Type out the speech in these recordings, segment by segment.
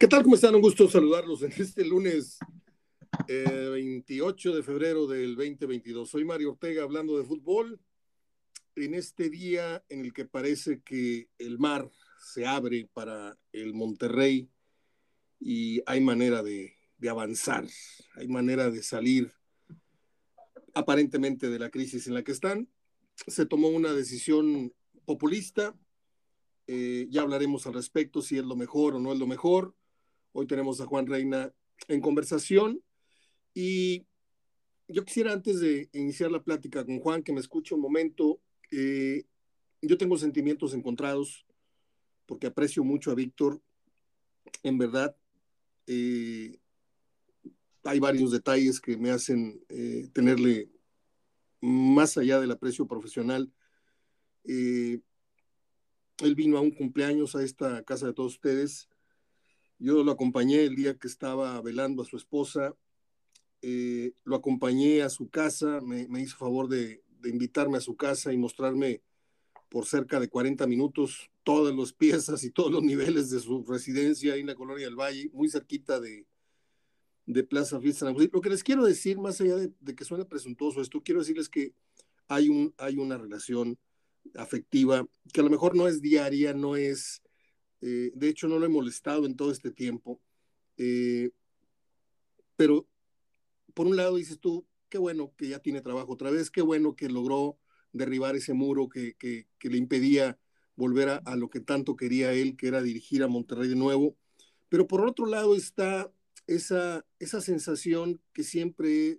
¿Qué tal? ¿Cómo están? Un gusto saludarlos en este lunes 28 eh, de febrero del 2022. Soy Mario Ortega hablando de fútbol en este día en el que parece que el mar se abre para el Monterrey y hay manera de, de avanzar, hay manera de salir aparentemente de la crisis en la que están. Se tomó una decisión populista, eh, ya hablaremos al respecto si es lo mejor o no es lo mejor. Hoy tenemos a Juan Reina en conversación y yo quisiera antes de iniciar la plática con Juan que me escuche un momento. Eh, yo tengo sentimientos encontrados porque aprecio mucho a Víctor. En verdad, eh, hay varios detalles que me hacen eh, tenerle más allá del aprecio profesional. él vino a un cumpleaños a esta casa de todos ustedes yo lo acompañé el día que estaba velando a su esposa, eh, lo acompañé a su casa, me, hizo favor de, invitarme a su casa y mostrarme por cerca de 40 minutos todas las piezas y todos los niveles de su residencia en la colonia del Valle, muy cerquita de, de Plaza Fiesta. Lo que les quiero decir, más allá de, de, que suene presuntuoso esto, quiero decirles que hay, un, hay una relación afectiva que a lo mejor no es diaria, no es eh, de hecho, no lo he molestado en todo este tiempo. Eh, pero, por un lado, dices tú, qué bueno que ya tiene trabajo otra vez, qué bueno que logró derribar ese muro que, que, le impedía volver a, a, lo que tanto quería él, que era dirigir a Monterrey de nuevo. Pero por otro lado está esa, esa sensación que siempre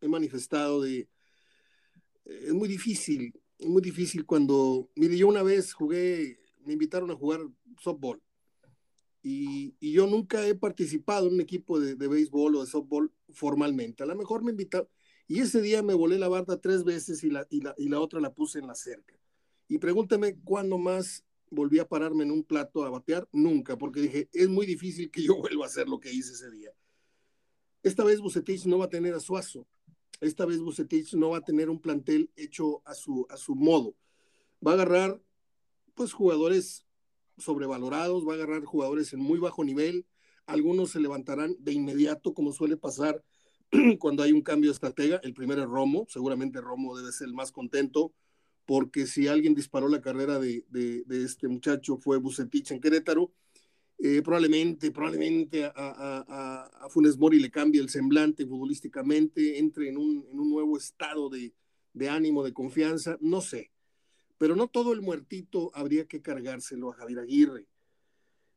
he manifestado de, eh, es muy difícil, es muy difícil cuando, mire, yo una vez jugué, me invitaron a jugar softball. Y, y, yo nunca he participado en un equipo de, de, béisbol o de softball formalmente. A lo mejor me invitaron. Y ese día me volé la barda tres veces y la, y la, y la otra la puse en la cerca. Y pregúntame cuándo más volví a pararme en un plato a batear. Nunca, porque dije, es muy difícil que yo vuelva a hacer lo que hice ese día. Esta vez Bucetich no va a tener a Suazo. Esta vez Bucetich no va a tener un plantel hecho a su, a su modo. Va a agarrar, pues, jugadores sobrevalorados, va a agarrar jugadores en muy bajo nivel, algunos se levantarán de inmediato, como suele pasar cuando hay un cambio de estratega. El primero es Romo, seguramente Romo debe ser el más contento, porque si alguien disparó la carrera de, de, este muchacho fue Bucetich en Querétaro, eh, probablemente, probablemente a, a, a, Funes Mori le cambie el semblante futbolísticamente, entre en un, un nuevo estado de, de ánimo, de confianza, no sé pero no todo el muertito habría que cargárselo a Javier Aguirre.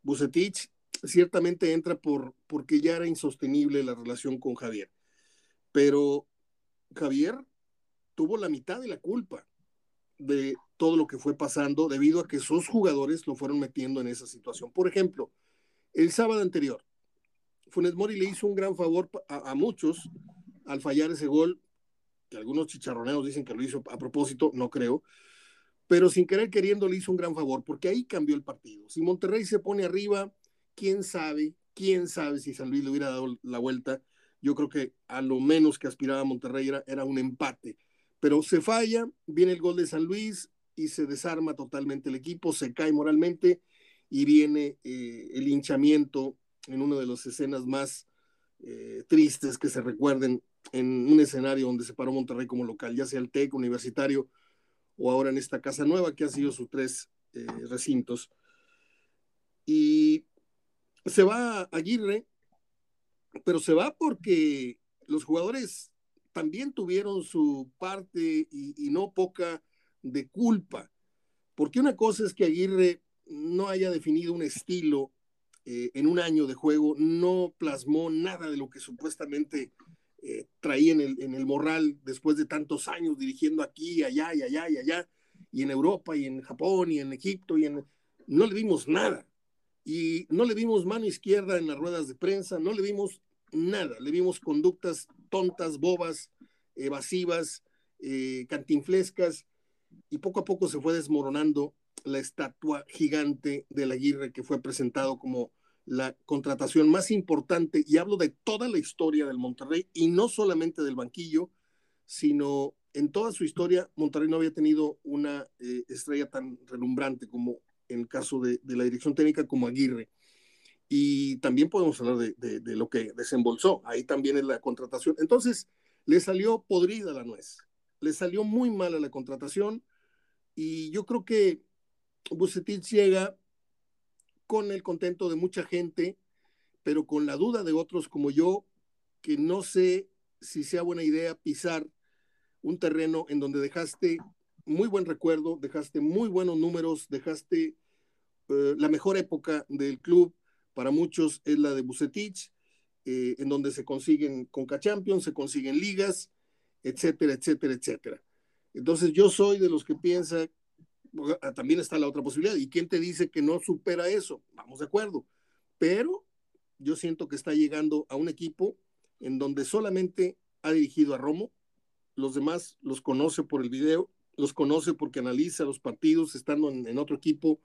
Bucetich ciertamente entra por, porque ya era insostenible la relación con Javier, pero Javier tuvo la mitad de la culpa de todo lo que fue pasando debido a que sus jugadores lo fueron metiendo en esa situación. Por ejemplo, el sábado anterior, Funes Mori le hizo un gran favor a, a muchos al fallar ese gol, que algunos chicharroneos dicen que lo hizo a propósito, no creo, pero sin querer queriendo le hizo un gran favor, porque ahí cambió el partido. Si Monterrey se pone arriba, quién sabe, quién sabe si San Luis le hubiera dado la vuelta. Yo creo que a lo menos que aspiraba Monterrey era, un empate. Pero se falla, viene el gol de San Luis y se desarma totalmente el equipo, se cae moralmente y viene eh, el hinchamiento en una de las escenas más eh, tristes que se recuerden en un escenario donde se paró Monterrey como local, ya sea el TEC universitario o ahora en esta casa nueva que ha sido sus tres eh, recintos. Y se va Aguirre, pero se va porque los jugadores también tuvieron su parte y, no poca de culpa. Porque una cosa es que Aguirre no haya definido un estilo eh, en un año de juego, no plasmó nada de lo que supuestamente eh, traía en el, en el morral después de tantos años dirigiendo aquí, allá y allá y allá, y en Europa y en Japón y en Egipto, y en... no le vimos nada. Y no le vimos mano izquierda en las ruedas de prensa, no le vimos nada, le vimos conductas tontas, bobas, evasivas, eh, cantinflescas, y poco a poco se fue desmoronando la estatua gigante del Aguirre que fue presentado como la contratación más importante, y hablo de toda la historia del Monterrey, y no solamente del banquillo, sino en toda su historia, Monterrey no había tenido una eh, estrella tan relumbrante como en el caso de, la dirección técnica como Aguirre. Y también podemos hablar de, de, lo que desembolsó. Ahí también es la contratación. Entonces, le salió podrida la nuez. Le salió muy mala la contratación. Y yo creo que Bucetich llega con el contento de mucha gente, pero con la duda de otros como yo, que no sé si sea buena idea pisar un terreno en donde dejaste muy buen recuerdo, dejaste muy buenos números, dejaste eh, la mejor época del club, para muchos es la de Bucetich, eh, en donde se consiguen Conca Champions, se consiguen ligas, etcétera, etcétera, etcétera. Entonces yo soy de los que piensa, también está la otra posibilidad, ¿y quién te dice que no supera eso? Vamos de acuerdo, pero yo siento que está llegando a un equipo en donde solamente ha dirigido a Romo, los demás los conoce por el video, los conoce porque analiza los partidos estando en, otro equipo.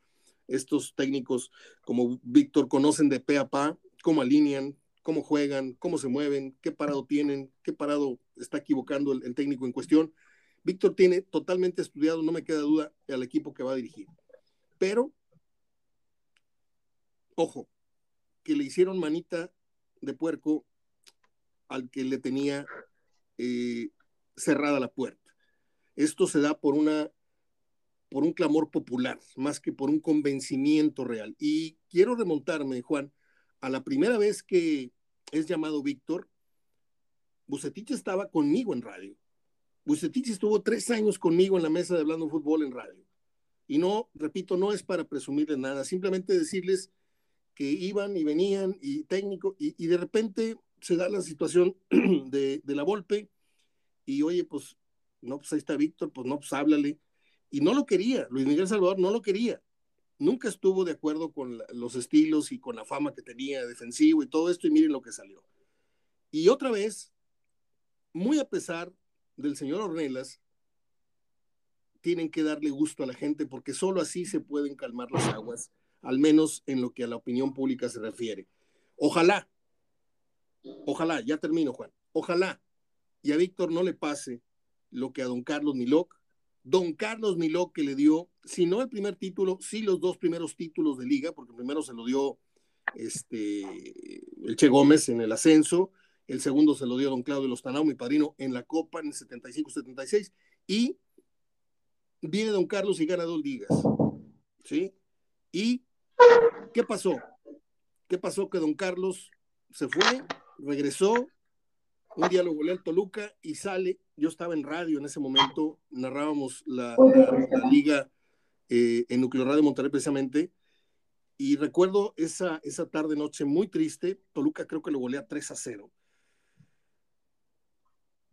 Estos técnicos como Víctor conocen de pe a pa cómo alinean, cómo juegan, cómo se mueven, qué parado tienen, qué parado está equivocando el, técnico en cuestión. Víctor tiene totalmente estudiado, no me queda duda, al equipo que va a dirigir. Pero, ojo, que le hicieron manita de puerco al que le tenía eh, cerrada la puerta. Esto se da por una por un clamor popular, más que por un convencimiento real. Y quiero remontarme, Juan, a la primera vez que es llamado Víctor, Bucetich estaba conmigo en radio. Bucetich estuvo tres años conmigo en la mesa de Hablando Fútbol en radio. Y no, repito, no es para presumirles nada, simplemente decirles que iban y venían y técnico, y, de repente se da la situación de, la Volpe, y oye, pues, no, pues ahí está Víctor, pues no, pues háblale. Y no lo quería, Luis Miguel Salvador no lo quería. Nunca estuvo de acuerdo con los estilos y con la fama que tenía defensivo y todo esto, y miren lo que salió. Y otra vez, muy a pesar del señor Ornelas, tienen que darle gusto a la gente porque solo así se pueden calmar las aguas, al menos en lo que a la opinión pública se refiere. Ojalá, ojalá, ya termino Juan, ojalá y a Víctor no le pase lo que a don Carlos Miloc. Don Carlos Miloc que le dio, si no el primer título, sí los dos primeros títulos de liga, porque primero se lo dio este, el Che Gómez en el ascenso, el segundo se lo dio don Claudio Lostanao, mi padrino, en la Copa en el 75-76, y viene don Carlos y gana dos ligas. ¿Sí? ¿Y qué pasó? ¿Qué pasó? Que don Carlos se fue, regresó, un día lo volé al Toluca y sale, yo estaba en radio en ese momento, narrábamos la, liga eh, en Núcleo Radio Monterrey precisamente, y recuerdo esa, esa tarde noche muy triste, Toluca creo que lo golea 3 a 0.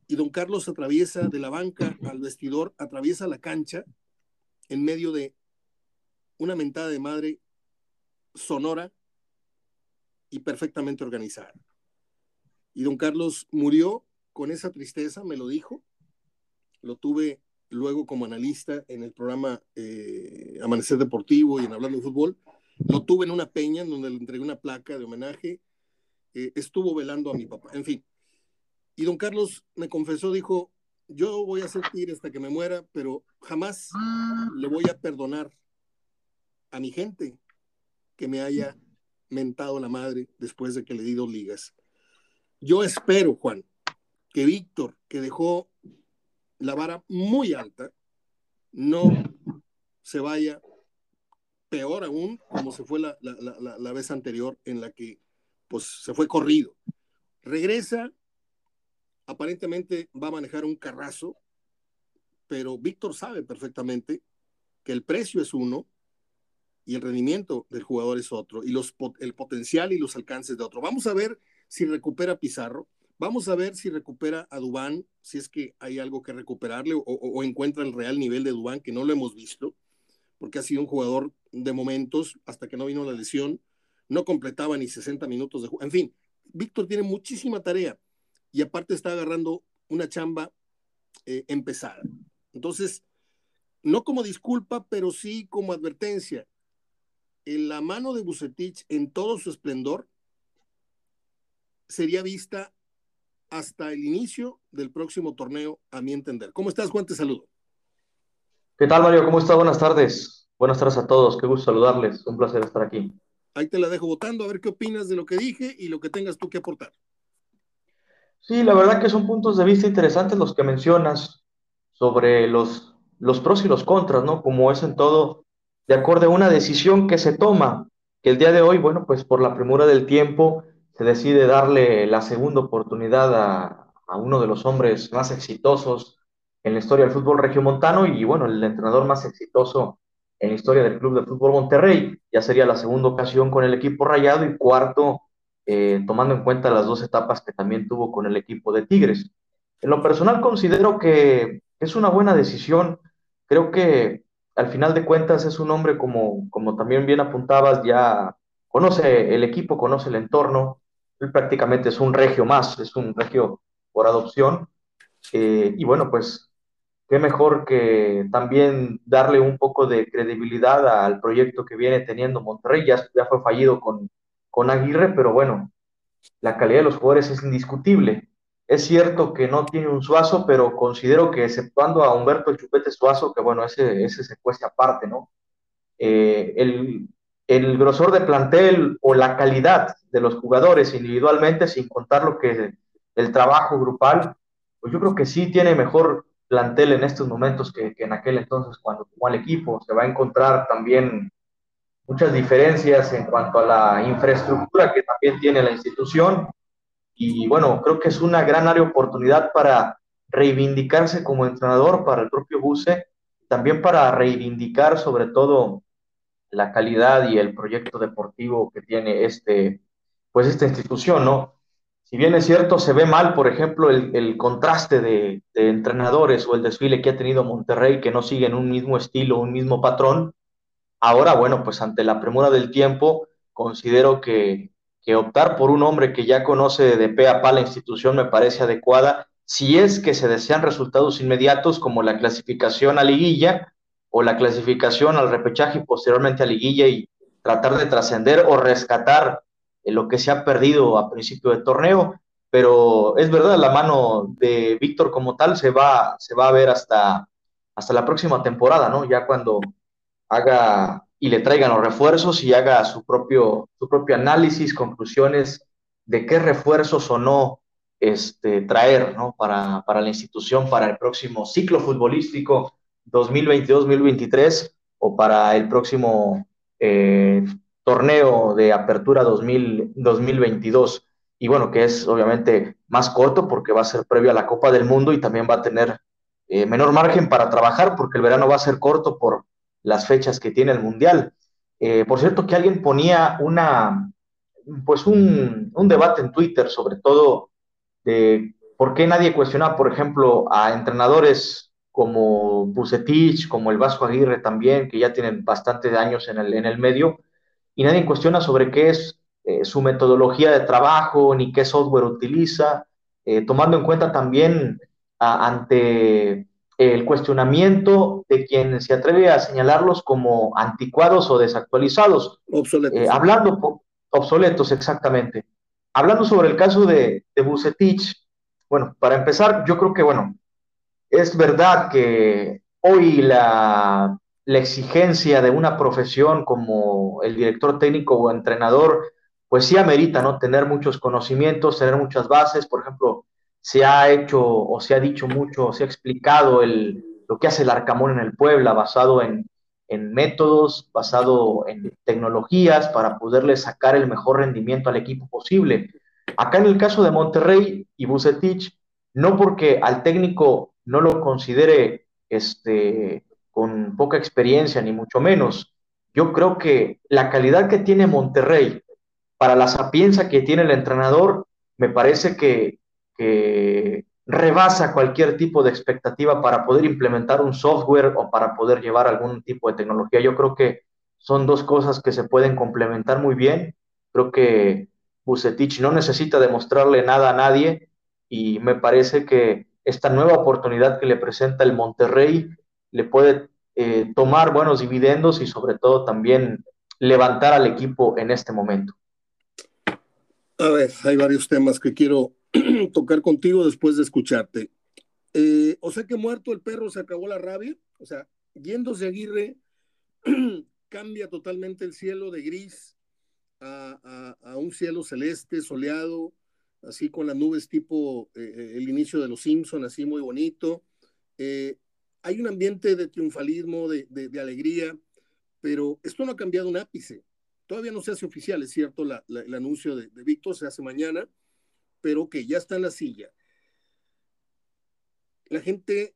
Y don Carlos atraviesa de la banca al vestidor, atraviesa la cancha en medio de una mentada de madre sonora y perfectamente organizada. Y don Carlos murió con esa tristeza, me lo dijo. Lo tuve luego como analista en el programa eh, Amanecer Deportivo y en Hablando de Fútbol. Lo tuve en una peña en donde le entregué una placa de homenaje. Eh, estuvo velando a mi papá. En fin. Y don Carlos me confesó, dijo, yo voy a sentir hasta que me muera, pero jamás le voy a perdonar a mi gente que me haya mentado la madre después de que le di dos ligas. Yo espero, Juan, que Víctor, que dejó la vara muy alta, no se vaya peor aún como se fue la, la, vez anterior en la que pues se fue corrido. Regresa, aparentemente va a manejar un carrazo, pero Víctor sabe perfectamente que el precio es uno y el rendimiento del jugador es otro, y los, el potencial y los alcances de otro. Vamos a ver si recupera Pizarro. Vamos a ver si recupera a Dubán, si es que hay algo que recuperarle o, encuentra el real nivel de Dubán, que no lo hemos visto, porque ha sido un jugador de momentos, hasta que no vino la lesión, no completaba ni 60 minutos de juego. En fin, Víctor tiene muchísima tarea y aparte está agarrando una chamba eh, empezada. Entonces, no como disculpa, pero sí como advertencia. En la mano de Bucetich, en todo su esplendor, sería vista hasta el inicio del próximo torneo, a mi entender. ¿Cómo estás, Juan? Te saludo. ¿Qué tal, Mario? ¿Cómo estás? Buenas tardes. Buenas tardes a todos. Qué gusto saludarles. Un placer estar aquí. Ahí te la dejo votando, a ver qué opinas de lo que dije y lo que tengas tú que aportar. Sí, la verdad que son puntos de vista interesantes los que mencionas sobre los, los pros y los contras, ¿no? Como es en todo, de acuerdo a una decisión que se toma, que el día de hoy, bueno, pues por la premura del tiempo, se decide darle la segunda oportunidad a, a uno de los hombres más exitosos en la historia del fútbol regiomontano y, bueno, el entrenador más exitoso en la historia del Club de Fútbol Monterrey. Ya sería la segunda ocasión con el equipo rayado y cuarto, eh, tomando en cuenta las dos etapas que también tuvo con el equipo de Tigres. En lo personal considero que es una buena decisión. Creo que al final de cuentas es un hombre como, como también bien apuntabas, ya conoce el equipo, conoce el entorno. Él prácticamente es un regio más, es un regio por adopción. Eh, y bueno, pues qué mejor que también darle un poco de credibilidad al proyecto que viene teniendo Monterrey. Ya, ya fue fallido con, con Aguirre, pero bueno, la calidad de los jugadores es indiscutible. Es cierto que no tiene un Suazo, pero considero que exceptuando a Humberto el Chupete Suazo, que bueno, ese, ese se cueste aparte, ¿no? Eh, el, el grosor de plantel o la calidad de los jugadores individualmente, sin contar lo que el trabajo grupal, pues yo creo que sí tiene mejor plantel en estos momentos que, en aquel entonces cuando jugó al equipo. Se va a encontrar también muchas diferencias en cuanto a la infraestructura que también tiene la institución. Y bueno, creo que es una gran área de oportunidad para reivindicarse como entrenador para el propio Buse, también para reivindicar sobre todo la calidad y el proyecto deportivo que tiene este, pues esta institución, ¿no? si bien es cierto, se ve mal, por ejemplo, el, contraste de, entrenadores o el desfile que ha tenido Monterrey, que no siguen un mismo estilo, un mismo patrón, ahora, bueno, pues ante la premura del tiempo, considero que, que optar por un hombre que ya conoce de pe a pa la institución me parece adecuada, si es que se desean resultados inmediatos como la clasificación a liguilla o la clasificación al repechaje y posteriormente a liguilla y tratar de trascender o rescatar lo que se ha perdido a principio de torneo, pero es verdad, la mano de Víctor como tal se va, se va a ver hasta, hasta la próxima temporada, ¿no? Ya cuando haga y le traigan los refuerzos y haga su propio, su propio análisis, conclusiones de qué refuerzos o no este, traer ¿no? Para, para la institución para el próximo ciclo futbolístico 2022-2023 o para el próximo eh, torneo de apertura 2000, 2022 y bueno, que es obviamente más corto porque va a ser previo a la Copa del Mundo y también va a tener eh, menor margen para trabajar porque el verano va a ser corto por las fechas que tiene el Mundial. Eh, por cierto, que alguien ponía una, pues un, debate en Twitter sobre todo de por qué nadie cuestiona, por ejemplo, a entrenadores como Bucetich, como el Vasco Aguirre también, que ya tienen bastante años en el, en el medio, y nadie cuestiona sobre qué es eh, su metodología de trabajo ni qué software utiliza, eh, tomando en cuenta también ante el cuestionamiento de quien se atreve a señalarlos como anticuados o desactualizados. Obsoletos. Eh, hablando, obsoletos, exactamente. Hablando sobre el caso de, de Bucetich, bueno, para empezar, yo creo que, bueno, es verdad que hoy la la exigencia de una profesión como el director técnico o entrenador, pues sí amerita, ¿no? Tener muchos conocimientos, tener muchas bases. Por ejemplo, se ha hecho o se ha dicho mucho, se ha explicado el, lo que hace el Arcamón en el Puebla, basado en, en métodos, basado en tecnologías para poderle sacar el mejor rendimiento al equipo posible. Acá en el caso de Monterrey y Bucetich, no porque al técnico no lo considere este, con poca experiencia, ni mucho menos. Yo creo que la calidad que tiene Monterrey para la sapienza que tiene el entrenador, me parece que, rebasa cualquier tipo de expectativa para poder implementar un software o para poder llevar algún tipo de tecnología. Yo creo que son dos cosas que se pueden complementar muy bien. Creo que Bucetich no necesita demostrarle nada a nadie y me parece que esta nueva oportunidad que le presenta el Monterrey le puede eh, tomar buenos dividendos y sobre todo también levantar al equipo en este momento. A ver, hay varios temas que quiero tocar contigo después de escucharte. Eh, o sea que muerto el perro se acabó la rabia, o sea, yéndose Aguirre cambia totalmente el cielo de gris a, un cielo celeste, soleado, así con las nubes tipo eh, eh, el inicio de los Simpson, así muy bonito. Hay un ambiente de triunfalismo, de, alegría, pero esto no ha cambiado un ápice. Todavía no se hace oficial, es cierto, el anuncio de, Víctor se hace mañana, pero que ya está en la silla. La gente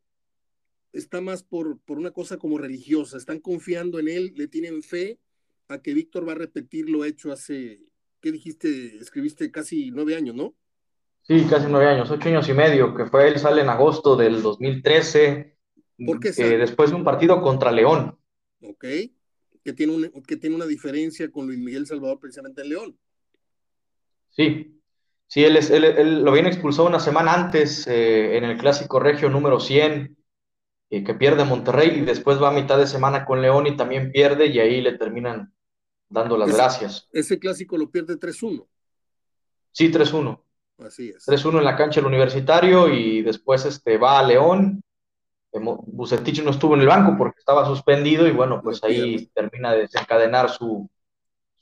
está más por, por una cosa como religiosa, están confiando en él, le tienen fe a que Víctor va a repetir lo hecho hace, ¿qué dijiste? Escribiste casi nueve años, ¿no? Sí, casi nueve años, ocho años y medio, que fue él sale en agosto del 2013, ¿Por qué eh, después de un partido contra León. Ok, que tiene, un, que tiene una diferencia con Luis Miguel Salvador precisamente en León. Sí, sí, él, es, él, lo viene expulsado una semana antes eh, en el Clásico Regio número 100, eh, que pierde Monterrey y después va a mitad de semana con León y también pierde y ahí le terminan dando las gracias. Ese clásico lo pierde 3-1. Sí, 3-1. Así es. 3-1 en la cancha del universitario y después este, va a León. Bucetich no estuvo en el banco porque estaba suspendido y bueno, pues ahí termina de desencadenar su,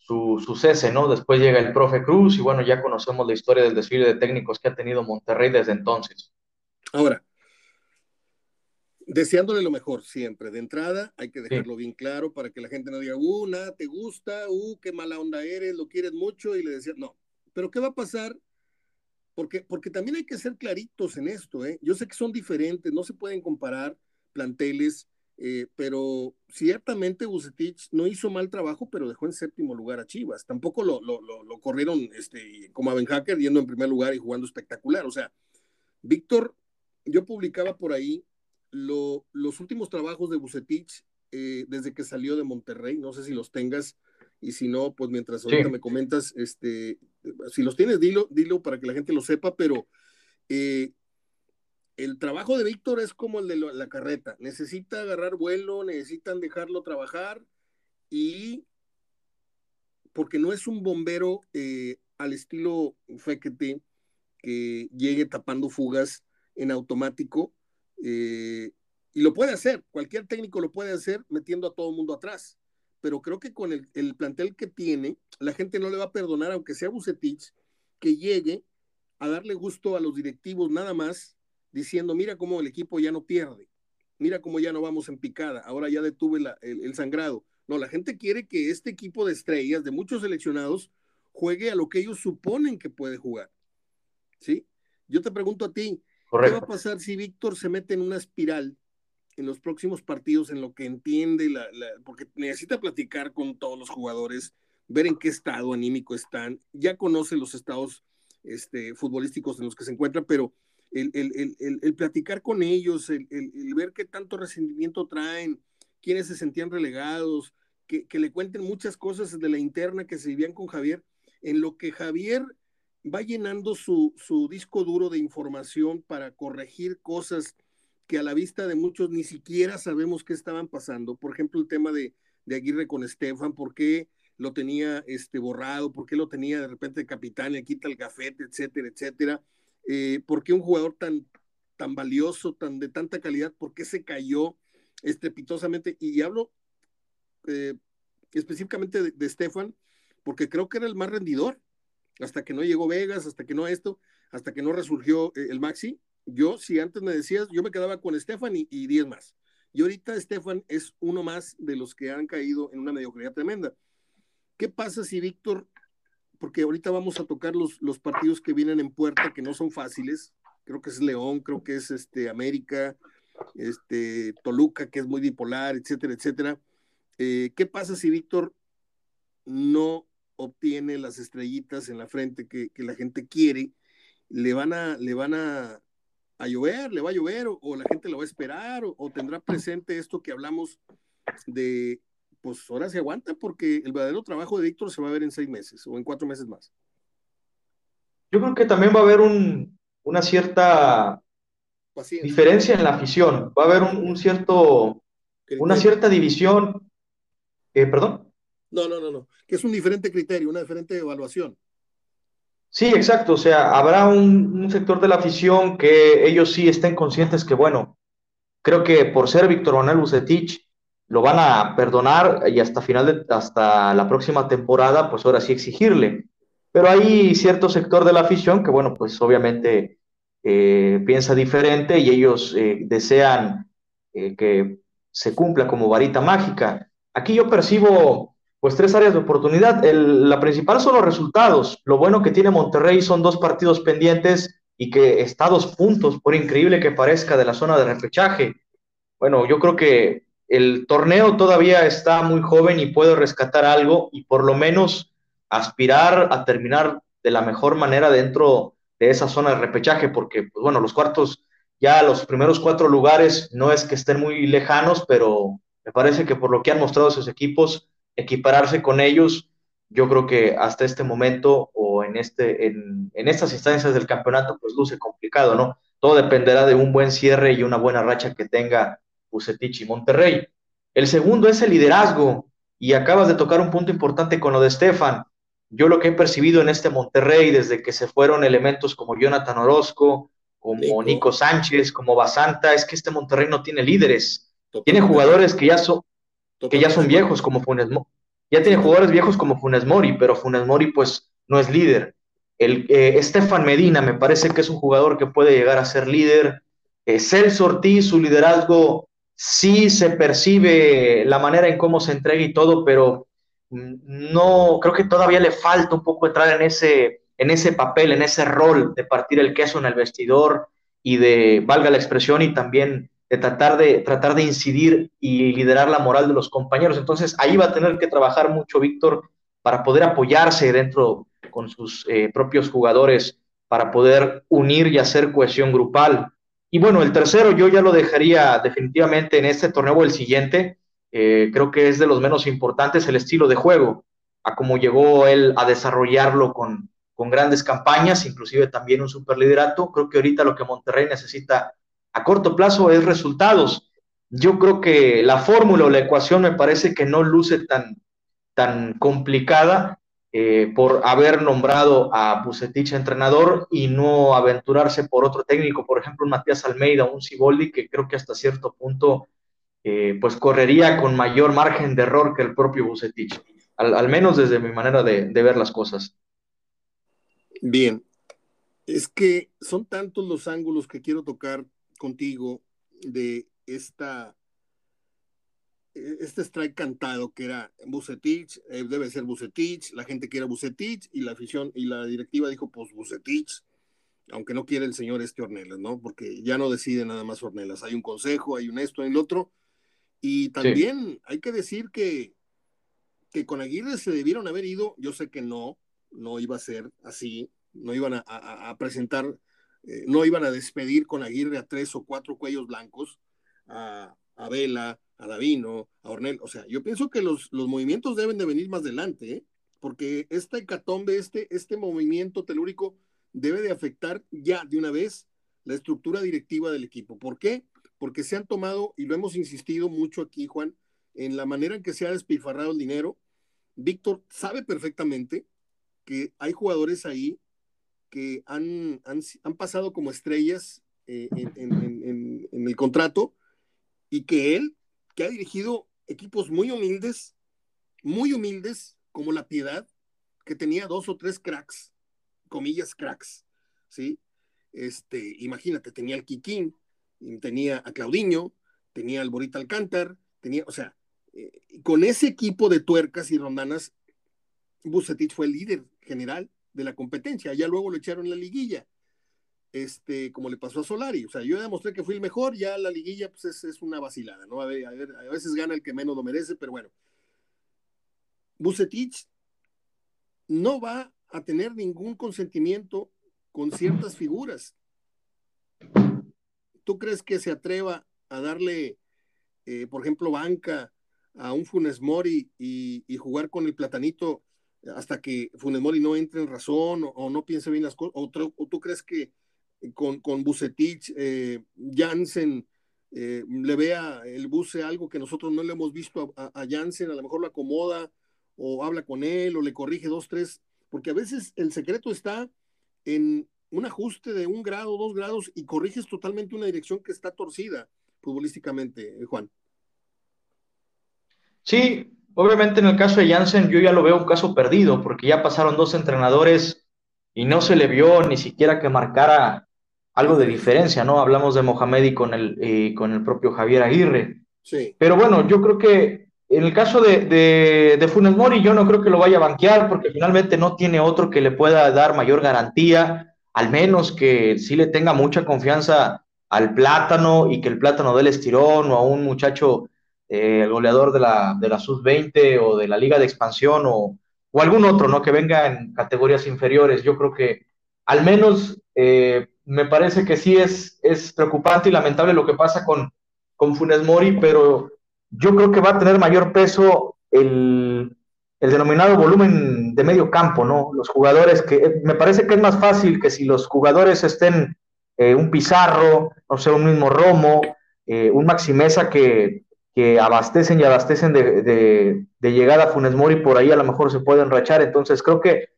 su, su, cese, ¿no? Después llega el profe Cruz y bueno, ya conocemos la historia del desfile de técnicos que ha tenido Monterrey desde entonces. Ahora, deseándole lo mejor siempre. De entrada, hay que dejarlo bien claro para que la gente no diga, uh, nada te gusta, uh, qué mala onda eres, lo quieres mucho, y le decía, no. Pero ¿qué va a pasar? Porque, porque también hay que ser claritos en esto, ¿eh? Yo sé que son diferentes, no se pueden comparar planteles, eh, pero ciertamente Bucetich no hizo mal trabajo, pero dejó en séptimo lugar a Chivas. Tampoco lo, lo, lo, corrieron este, como a Ben Hacker yendo en primer lugar y jugando espectacular. O sea, Víctor, yo publicaba por ahí los últimos trabajos de Bucetich eh, desde que salió de Monterrey, no sé si los tengas, y si no, pues mientras ahorita me comentas, este, si los tienes, dilo, dilo para que la gente lo sepa, pero eh, el trabajo de Víctor es como el de la carreta, necesita agarrar vuelo, necesitan dejarlo trabajar y porque no es un bombero eh, al estilo Fekete que llegue tapando fugas en automático, eh, y lo puede hacer, cualquier técnico lo puede hacer metiendo a todo el mundo atrás. Pero creo que con el, plantel que tiene, la gente no le va a perdonar, aunque sea Bucetich, que llegue a darle gusto a los directivos nada más, diciendo, mira cómo el equipo ya no pierde, mira cómo ya no vamos en picada, ahora ya detuve el, el sangrado. No, la gente quiere que este equipo de estrellas, de muchos seleccionados, juegue a lo que ellos suponen que puede jugar. ¿Sí? Yo te pregunto a ti, ¿Qué va a pasar si Víctor se mete en una espiral en los próximos partidos en lo que entiende, la, porque necesita platicar con todos los jugadores, ver en qué estado anímico están, ya conoce los estados este, futbolísticos en los que se encuentran, pero el, el, platicar con ellos, el, ver qué tanto resentimiento traen, quiénes se sentían relegados, que, que le cuenten muchas cosas de la interna que se vivían con Javier, en lo que Javier va llenando su, disco duro de información para corregir cosas que a la vista de muchos ni siquiera sabemos qué estaban pasando. Por ejemplo, el tema de, Aguirre con Estefan, por qué lo tenía este, borrado, por qué lo tenía de repente de capitán, le quita el gafete, etcétera, etcétera. Eh, por qué un jugador tan, tan valioso, tan de tanta calidad, por qué se cayó estrepitosamente. Y, hablo eh, específicamente de, de Estefan, porque creo que era el más rendidor hasta que no llegó Vegas, hasta que no esto, hasta que no resurgió eh, el Maxi. Yo, si antes me decías, yo me quedaba con Estefan y, 10 más. Y ahorita Estefan es uno más de los que han caído en una mediocridad tremenda. ¿Qué pasa si Víctor, porque ahorita vamos a tocar los, los partidos que vienen en puerta, que no son fáciles, creo que es León, creo que es este, América, este, Toluca, que es muy bipolar, etcétera, etcétera. Eh, ¿Qué pasa si Víctor no obtiene las estrellitas en la frente que, la gente quiere, le van a, le van a, llover, le va a llover, o, la gente lo va a esperar, o, tendrá presente esto que hablamos de, pues ahora se aguanta, porque el verdadero trabajo de Víctor se va a ver en seis meses o en cuatro meses más. Yo creo que también va a haber una cierta diferencia en la afición, va a haber un, cierto, una cierta división, eh, perdón. No, no, no, no. Que es un diferente criterio, una diferente evaluación. Sí, exacto. O sea, habrá un, sector de la afición que ellos sí estén conscientes que, bueno, creo que por ser Víctor Manuel Bucetich lo van a perdonar y hasta final hasta la próxima temporada, pues ahora sí exigirle. Pero hay cierto sector de la afición que, bueno, pues obviamente eh, piensa diferente y ellos eh, desean eh, que se cumpla como varita mágica. Aquí yo percibo pues tres áreas de oportunidad. la principal son los resultados. Lo bueno que tiene Monterrey son dos partidos pendientes y que está a dos puntos, por increíble que parezca, de la zona de repechaje. Bueno, yo creo que el torneo todavía está muy joven y puede rescatar algo y por lo menos aspirar a terminar de la mejor manera dentro de esa zona de repechaje, porque, pues bueno, los cuartos, ya los primeros cuatro lugares no es que estén muy lejanos, pero me parece que por lo que han mostrado esos equipos, equipararse con ellos, yo creo que hasta este momento o en, este, en, en estas instancias del campeonato, pues luce complicado, ¿no? Todo dependerá de un buen cierre y una buena racha que tenga Bucetich y Monterrey. El segundo es el liderazgo, y acabas de tocar un punto importante con lo de Stefan. Yo lo que he percibido en este Monterrey, desde que se fueron elementos como Jonathan Orozco, como Nico, Sánchez, como Basanta, es que este Monterrey no tiene líderes. tiene jugadores que ya son, que ya son viejos, como Funes Mori. Ya tiene jugadores viejos como Funes Mori, pero Funes Mori, pues, no es líder. El eh, Estefan Medina me parece que es un jugador que puede llegar a ser líder. Eh, Celso Ortiz, su liderazgo sí se percibe la manera en cómo se entrega y todo, pero no, creo que todavía le falta un poco entrar en ese, en ese papel, en ese rol de partir el queso en el vestidor y de, valga la expresión, y también de tratar de, tratar de incidir y liderar la moral de los compañeros. Entonces ahí va a tener que trabajar mucho Víctor para poder apoyarse dentro con sus eh, propios jugadores, para poder unir y hacer cohesión grupal. Y bueno, el tercero yo ya lo dejaría definitivamente en este torneo o el siguiente. Eh, creo que es de los menos importantes el estilo de juego, a cómo llegó él a desarrollarlo con, con grandes campañas, inclusive también un superliderato. Creo que ahorita lo que Monterrey necesita a corto plazo es resultados. Yo creo que la fórmula o la ecuación me parece que no luce tan, tan complicada eh, por haber nombrado a Bucetich entrenador y no aventurarse por otro técnico, por ejemplo, un Matías Almeida, un Ciboldi, que creo que hasta cierto punto eh, pues correría con mayor margen de error que el propio Bucetich, al, menos desde mi manera de, ver las cosas. Bien, es que son tantos los ángulos que quiero tocar contigo de esta este strike cantado que era Bucetich, eh, debe ser Bucetich, la gente quiere Bucetich y la afición y la directiva dijo pues Bucetich, aunque no quiere el señor este Ornelas, ¿no? Porque ya no decide nada más Ornelas, hay un consejo, hay un esto, hay el otro, y también hay que decir que, que con Aguirre se debieron haber ido, yo sé que no, no iba a ser así, no iban a, presentar, eh, no iban a despedir con Aguirre a tres o cuatro cuellos blancos, a, a Vela, a Davino, a Ornel. O sea, yo pienso que los, los movimientos deben de venir más adelante, ¿eh? porque esta hecatombe, este, este movimiento telúrico debe de afectar ya de una vez la estructura directiva del equipo. ¿Por qué? Porque se han tomado, y lo hemos insistido mucho aquí, Juan, en la manera en que se ha despilfarrado el dinero. Víctor sabe perfectamente que hay jugadores ahí que han, han, pasado como estrellas eh, en, en el contrato y que él que ha dirigido equipos muy humildes, muy humildes, como La Piedad, que tenía dos o tres cracks, comillas cracks, ¿sí? Este, imagínate, tenía al Kikín, tenía a Claudiño, tenía al Borita Alcántar, tenía, o sea, eh, con ese equipo de tuercas y rondanas, Bucetich fue el líder general de la competencia, ya luego lo echaron la liguilla, este, como le pasó a Solari. O sea, yo demostré que fui el mejor, ya la liguilla pues es, una vacilada, ¿no? A, ver, a, veces gana el que menos lo merece, pero bueno. Bucetich no va a tener ningún consentimiento con ciertas figuras. ¿Tú crees que se atreva a darle, eh, por ejemplo, banca a un Funes Mori y, jugar con el platanito hasta que Funes Mori no entre en razón o, no piense bien las cosas? o, tú crees que con, con Bucetich, eh, Jansen, eh, le vea el buce algo que nosotros no le hemos visto a, a, Jansen, a lo mejor lo acomoda o habla con él o le corrige dos, tres, porque a veces el secreto está en un ajuste de un grado, dos grados y corriges totalmente una dirección que está torcida futbolísticamente, eh, Juan. Sí, obviamente en el caso de Janssen yo ya lo veo un caso perdido, porque ya pasaron dos entrenadores y no se le vio ni siquiera que marcara algo de diferencia, ¿no? Hablamos de Mohamed y con el, eh, con el propio Javier Aguirre. Sí. Pero bueno, yo creo que en el caso de, de, de, Funes Mori, yo no creo que lo vaya a banquear porque finalmente no tiene otro que le pueda dar mayor garantía, al menos que sí le tenga mucha confianza al plátano y que el plátano dé el estirón o a un muchacho, eh, el goleador de la, de la sub-20 o de la liga de expansión o, o, algún otro, ¿no? Que venga en categorías inferiores. Yo creo que al menos eh, me parece que sí es, es preocupante y lamentable lo que pasa con, con Funes Mori, pero yo creo que va a tener mayor peso el, el, denominado volumen de medio campo, ¿no? Los jugadores que me parece que es más fácil que si los jugadores estén eh, un Pizarro, no sé, un mismo Romo, eh, un Maximeza que, que, abastecen y abastecen de, de, de, llegada a Funes Mori, por ahí a lo mejor se pueden rachar. Entonces creo que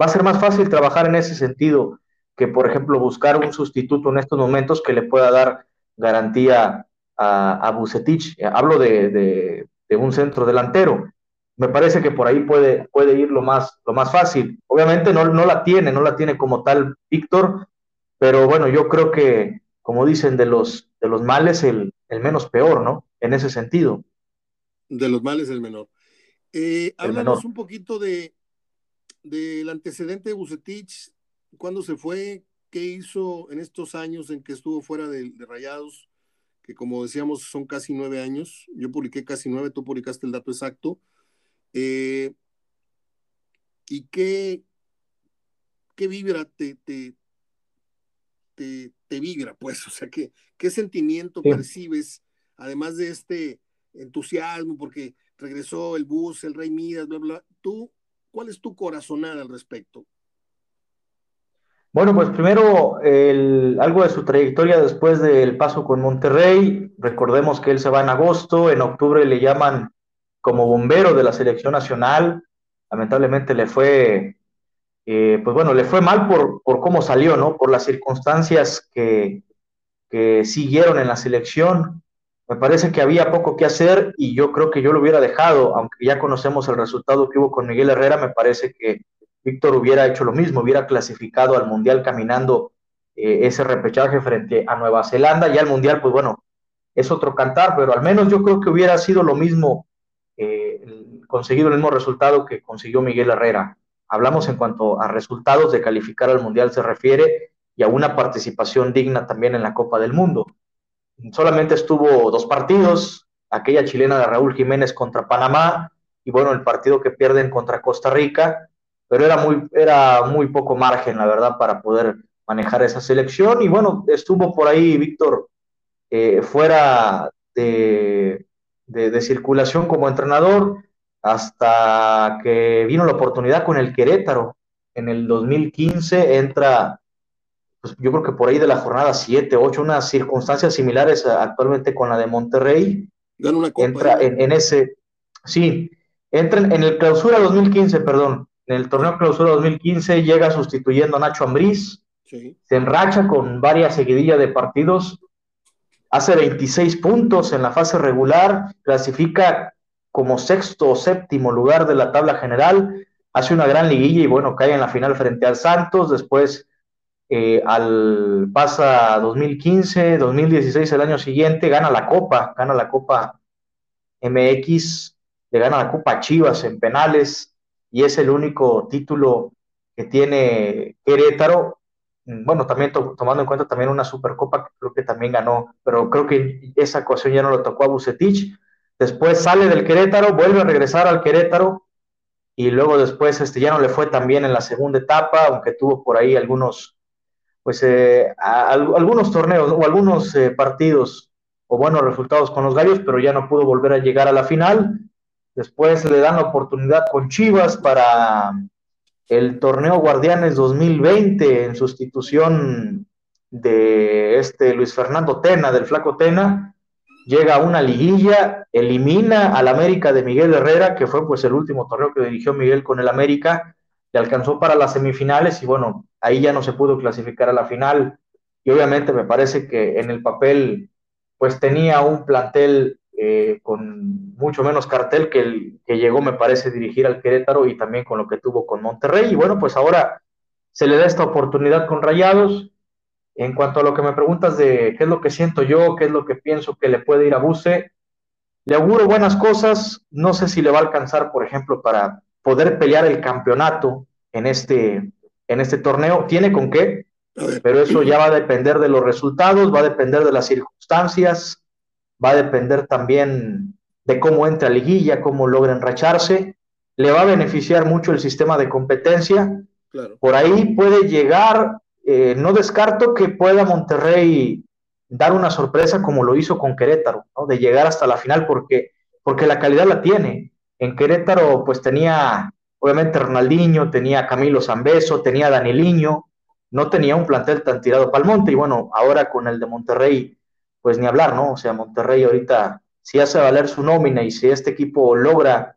va a ser más fácil trabajar en ese sentido que, por ejemplo, buscar un sustituto en estos momentos que le pueda dar garantía a, a Bucetich. Hablo de, de, de, un centro delantero. Me parece que por ahí puede, puede ir lo más, lo más fácil. Obviamente no, no la tiene, no la tiene como tal Víctor, pero bueno, yo creo que, como dicen, de los, de los males el, el menos peor, ¿no? En ese sentido. De los males el menor. Eh, el háblanos menor. un poquito de del antecedente de Bucetich, cuándo se fue, qué hizo en estos años en que estuvo fuera de, de Rayados, que como decíamos son casi nueve años. Yo publiqué casi nueve, tú publicaste el dato exacto. Eh, ¿Y qué, qué vibra te, te, te, te, vibra, pues? O sea, ¿qué, qué sentimiento sí. percibes, además de este entusiasmo, porque regresó el bus, el Rey Midas, bla, bla? ¿Tú, cuál es tu corazonada al respecto? Bueno, pues primero el, algo de su trayectoria después del paso con Monterrey. Recordemos que él se va en agosto, en octubre le llaman como bombero de la selección nacional. Lamentablemente le fue, eh, pues bueno, le fue mal por, por, cómo salió, ¿no? Por las circunstancias que, que siguieron en la selección. Me parece que había poco que hacer y yo creo que yo lo hubiera dejado, aunque ya conocemos el resultado que hubo con Miguel Herrera, me parece que Víctor hubiera hecho lo mismo, hubiera clasificado al Mundial caminando eh, ese repechaje frente a Nueva Zelanda. Ya el Mundial, pues bueno, es otro cantar, pero al menos yo creo que hubiera sido lo mismo, eh, conseguido el mismo resultado que consiguió Miguel Herrera. Hablamos en cuanto a resultados de calificar al Mundial se refiere y a una participación digna también en la Copa del Mundo. Solamente estuvo dos partidos, aquella chilena de Raúl Jiménez contra Panamá y bueno, el partido que pierden contra Costa Rica, pero era muy, era muy poco margen, la verdad, para poder manejar esa selección. Y bueno, estuvo por ahí Víctor eh, fuera de, de, de, circulación como entrenador hasta que vino la oportunidad con el Querétaro. En el 2015 entra, pues yo creo que por ahí de la jornada 7, 8, unas circunstancias similares actualmente con la de Monterrey. Gana una copa, entra en, en, ese, sí, entra en, en el clausura 2015, perdón, en el torneo clausura 2015 llega sustituyendo a Nacho Ambriz, sí. se enracha con varias seguidillas de partidos, hace 26 puntos en la fase regular, clasifica como sexto o séptimo lugar de la tabla general, hace una gran liguilla y bueno, cae en la final frente al Santos, después eh, al pasa 2015, 2016 el año siguiente, gana la Copa, gana la Copa MX, le gana la Copa Chivas en penales, y es el único título que tiene Querétaro. Bueno, también to tomando en cuenta también una Supercopa que creo que también ganó, pero creo que esa ocasión ya no lo tocó a Bucetich. Después sale del Querétaro, vuelve a regresar al Querétaro y luego después este, ya no le fue tan bien en la segunda etapa, aunque tuvo por ahí algunos, pues, eh, algunos torneos o algunos eh, partidos o buenos resultados con los gallos, pero ya no pudo volver a llegar a la final. Después le dan la oportunidad con Chivas para el torneo Guardianes 2020 en sustitución de este Luis Fernando Tena, del Flaco Tena. Llega a una liguilla, elimina al América de Miguel Herrera, que fue pues el último torneo que dirigió Miguel con el América, le alcanzó para las semifinales y bueno, ahí ya no se pudo clasificar a la final. Y obviamente me parece que en el papel pues tenía un plantel eh, con mucho menos cartel que el que llegó, me parece, dirigir al Querétaro y también con lo que tuvo con Monterrey. Y bueno, pues ahora se le da esta oportunidad con Rayados. En cuanto a lo que me preguntas de qué es lo que siento yo, qué es lo que pienso que le puede ir a Buse, le auguro buenas cosas. No sé si le va a alcanzar, por ejemplo, para poder pelear el campeonato en este, en este torneo. Tiene con qué, pero eso ya va a depender de los resultados, va a depender de las circunstancias, va a depender también de cómo entra liguilla, cómo logra enracharse. Le va a beneficiar mucho el sistema de competencia. Por ahí puede llegar, eh, no descarto que pueda Monterrey dar una sorpresa como lo hizo con Querétaro, ¿no? de llegar hasta la final porque, porque la calidad la tiene. En Querétaro pues tenía obviamente Ronaldinho, tenía Camilo Zambeso, tenía Daniliño, no tenía un plantel tan tirado para el monte y bueno, ahora con el de Monterrey pues ni hablar, ¿no? O sea, Monterrey ahorita si hace valer su nómina y si este equipo logra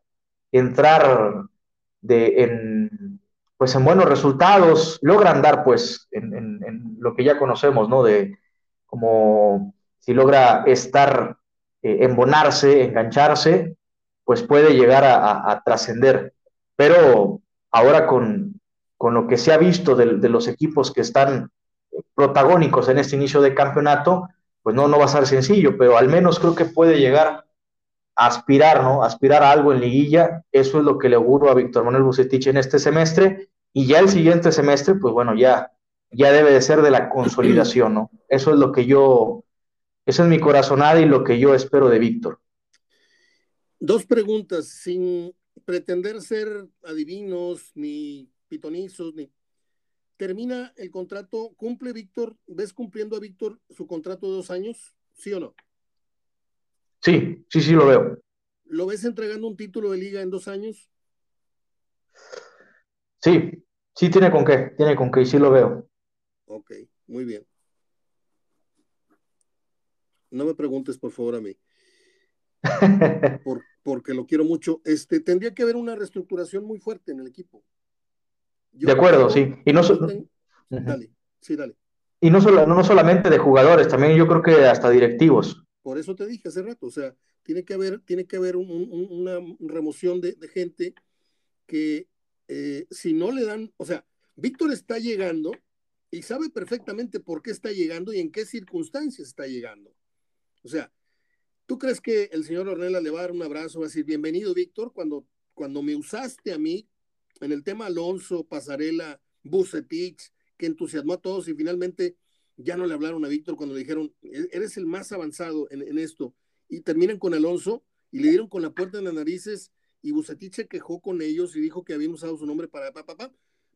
entrar de, en, pues en buenos resultados, logra andar pues en, lo que ya conocemos, ¿no? De, como si logra estar, eh, embonarse, engancharse, pues puede llegar a, trascender. Pero ahora con, con, lo que se ha visto de, los equipos que están protagónicos en este inicio de campeonato, pues no, no va a ser sencillo, pero al menos creo que puede llegar a aspirar, ¿no? Aspirar a algo en liguilla. Eso es lo que le auguro a Víctor Manuel Bucetich en este semestre. Y ya el siguiente semestre, pues bueno, ya ya debe de ser de la consolidación, ¿no? Eso es lo que yo, eso es mi corazonada y lo que yo espero de Víctor. Dos preguntas, sin pretender ser adivinos, ni pitonizos, ni... ¿Termina el contrato? ¿Cumple Víctor? ¿Ves cumpliendo a Víctor su contrato de dos años? ¿Sí o no? Sí, sí, sí lo veo. ¿Lo ves entregando un título de liga en dos años? Sí, sí tiene con qué, tiene con qué, sí lo veo. Ok, muy bien. No me preguntes, por favor, a mí. porque lo quiero mucho. Este, tendría que haber una reestructuración muy fuerte en el equipo. De acuerdo, sí. Y no, Dale, sí, dale. Y no, solo, no solamente de jugadores, también yo creo que hasta directivos. Por eso te dije hace rato, o sea, tiene que haber, tiene que haber una remoción de, gente que eh, si no le dan, o sea, Víctor está llegando y sabe perfectamente por qué está llegando y en qué circunstancias está llegando. O sea, ¿tú crees que el señor Ornella le va a dar un abrazo, va a decir, bienvenido Víctor, cuando, cuando me usaste a mí en el tema Alonso, Pasarela, Bucetich, que entusiasmó a todos y finalmente ya no le hablaron a Víctor cuando le dijeron, e-, eres el más avanzado en, esto, y terminan con Alonso y le dieron con la puerta en las narices y Bucetich se quejó con ellos y dijo que habían usado su nombre para, para,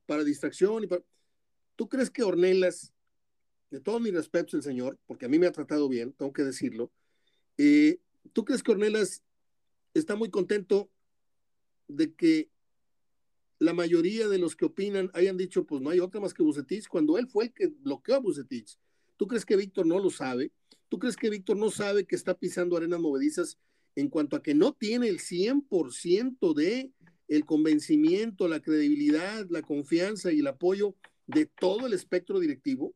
para distracción y para ¿Tú crees que Ornelas, de todo mi respeto el señor, porque a mí me ha tratado bien, tengo que decirlo, eh, ¿tú crees que Ornelas está muy contento de que la mayoría de los que opinan hayan dicho, pues no hay otra más que Bucetich, cuando él fue el que bloqueó a Bucetich? ¿Tú crees que Víctor no lo sabe? ¿Tú crees que Víctor no sabe que está pisando arenas movedizas en cuanto a que no tiene el 100% de el convencimiento, la credibilidad, la confianza y el apoyo de todo el espectro directivo?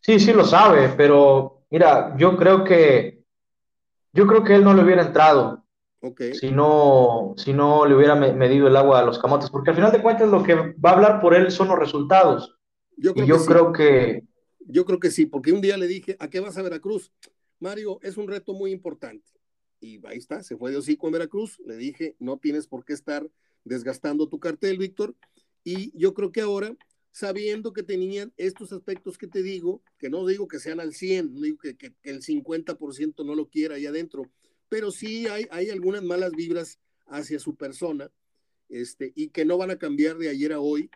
Sí, sí lo sabe, pero mira, yo creo que yo creo que él no le hubiera entrado okay. si, no, si no le hubiera medido el agua a los camotes, porque al final de cuentas lo que va a hablar por él son los resultados. Yo creo, y yo que, creo que yo creo que sí, porque un día le dije, ¿a qué vas a Veracruz? Mario, es un reto muy importante. Y ahí está, se fue de hocico en Veracruz. Le dije, no tienes por qué estar desgastando tu cartel, Víctor. Y yo creo que ahora, sabiendo que tenían estos aspectos que te digo, que no digo que sean al 100, no digo que, que, el 50% no lo quiera ahí adentro, pero sí hay, hay algunas malas vibras hacia su persona este, y que no van a cambiar de ayer a hoy.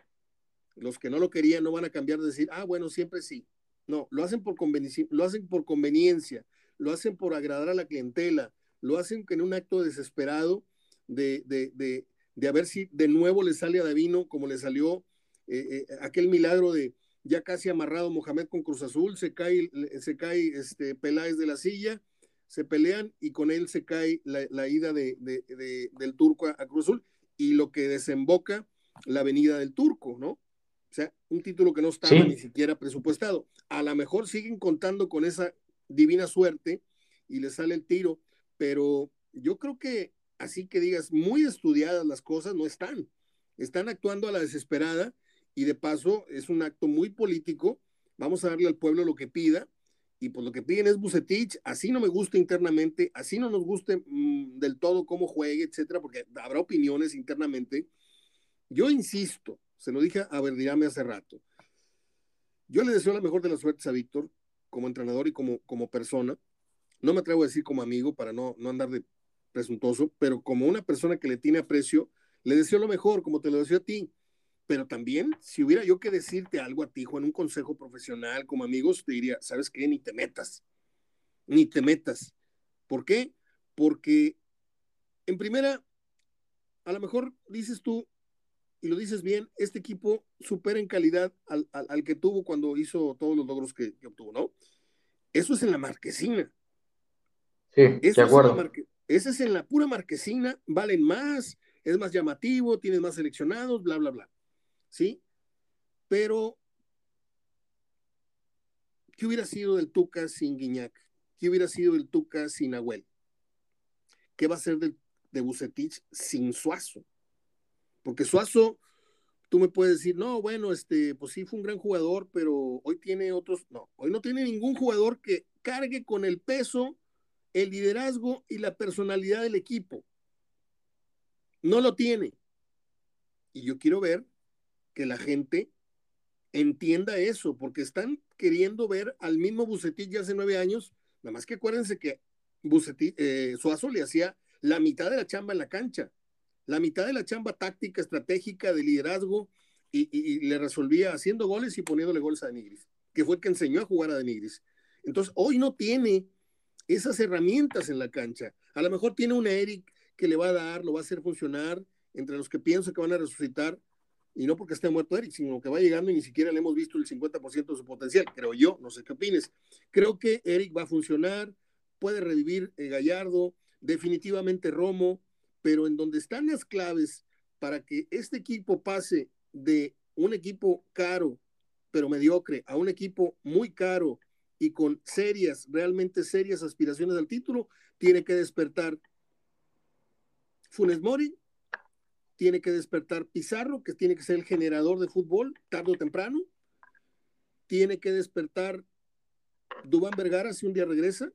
Los que no lo querían no van a cambiar de decir, ah, bueno, siempre sí. No, lo hacen por conveniencia, lo hacen por conveniencia, lo hacen por agradar a la clientela, lo hacen en un acto desesperado de, de, de, de a ver si de nuevo le sale a Davino como le salió eh, eh, aquel milagro de ya casi amarrado Mohamed con Cruz Azul, se cae, se cae este, Peláez de la silla, se pelean y con él se cae la, ida de, del turco a, Cruz Azul y lo que desemboca la venida del turco, ¿no? O sea, un título que no estaba ni siquiera presupuestado. A lo mejor siguen contando con esa divina suerte y le sale el tiro, pero yo creo que así que digas, muy estudiadas las cosas no están. Están actuando a la desesperada y de paso es un acto muy político. Vamos a darle al pueblo lo que pida y pues lo que piden es Bucetich, así no me gusta internamente, así no nos guste mm, del todo cómo juegue, etcétera, porque habrá opiniones internamente. Yo insisto, se lo dije a Verdirame hace rato. Yo le deseo la mejor de las suertes a Víctor como entrenador y como, como persona. No me atrevo a decir como amigo para no, no andar de presuntuoso, pero como una persona que le tiene aprecio, le deseo lo mejor, como te lo deseo a ti. Pero también, si hubiera yo que decirte algo a ti, Juan, un consejo profesional como amigos, te diría, ¿sabes qué? Ni te metas. Ni te metas. ¿Por qué? Porque, en primera, a lo mejor dices tú, y lo dices bien, este equipo supera en calidad al, que tuvo cuando hizo todos los logros que, obtuvo, ¿no? Eso es en la marquesina. Sí, de acuerdo. ese es en la pura marquesina, valen más, es más llamativo, tienes más seleccionados, bla, bla, bla. ¿Sí? Pero, ¿qué hubiera sido del Tuca sin Guiñac? ¿Qué hubiera sido del Tuca sin Agüel? ¿Qué va a ser de, Bucetich sin Suazo? Porque Suazo, tú me puedes decir, no, bueno, este, pues sí fue un gran jugador, pero hoy tiene otros, no, hoy no tiene ningún jugador que cargue con el peso, el liderazgo y la personalidad del equipo. No lo tiene. Y yo quiero ver que la gente entienda eso, porque están queriendo ver al mismo Bucetich de hace nueve años, nada más que acuérdense que Bucetich, eh, Suazo le hacía la mitad de la chamba en la cancha, la mitad de la chamba táctica, estratégica, de liderazgo, y, le resolvía haciendo goles y poniéndole goles a Denigris, que fue el que enseñó a jugar a Denigris. Entonces, hoy no tiene esas herramientas en la cancha. A lo mejor tiene un Eric que le va a dar, lo va a hacer funcionar, entre los que pienso que van a resucitar, y no porque esté muerto Eric, sino que va llegando y ni siquiera le hemos visto el 50% de su potencial, creo yo, no sé qué opines. Creo que Eric va a funcionar, puede revivir eh, Gallardo, definitivamente Romo, pero en donde están las claves para que este equipo pase de un equipo caro, pero mediocre, a un equipo muy caro y con serias, realmente serias aspiraciones al título, tiene que despertar Funes Mori, tiene que despertar Pizarro, que tiene que ser el generador de fútbol, tarde o temprano. Tiene que despertar Dubán Vergara si un día regresa,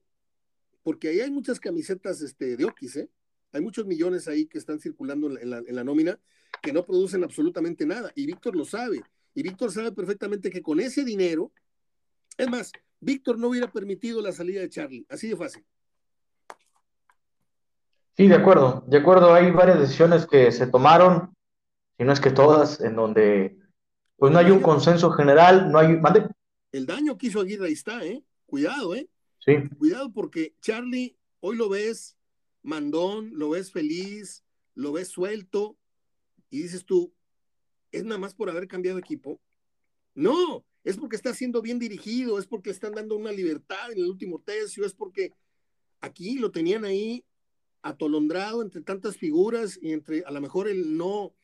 porque ahí hay muchas camisetas este, de Oquis, ¿eh? Hay muchos millones ahí que están circulando en la, en la nómina que no producen absolutamente nada. Y Víctor lo sabe. Y Víctor sabe perfectamente que con ese dinero, es más, Víctor no hubiera permitido la salida de Charlie, así de fácil. Sí, de acuerdo, de acuerdo. Hay varias decisiones que se tomaron, y no es que todas, en donde pues no hay un consenso general, no hay... El daño que hizo Aguirre ahí está, ¿eh? Cuidado, ¿eh? Sí. Cuidado porque Charlie, hoy lo ves mandón, lo ves feliz, lo ves suelto, y dices tú, ¿es nada más por haber cambiado equipo? No, es porque está siendo bien dirigido, es porque están dando una libertad en el último tercio, es porque aquí lo tenían ahí atolondrado entre tantas figuras y entre a lo mejor el no,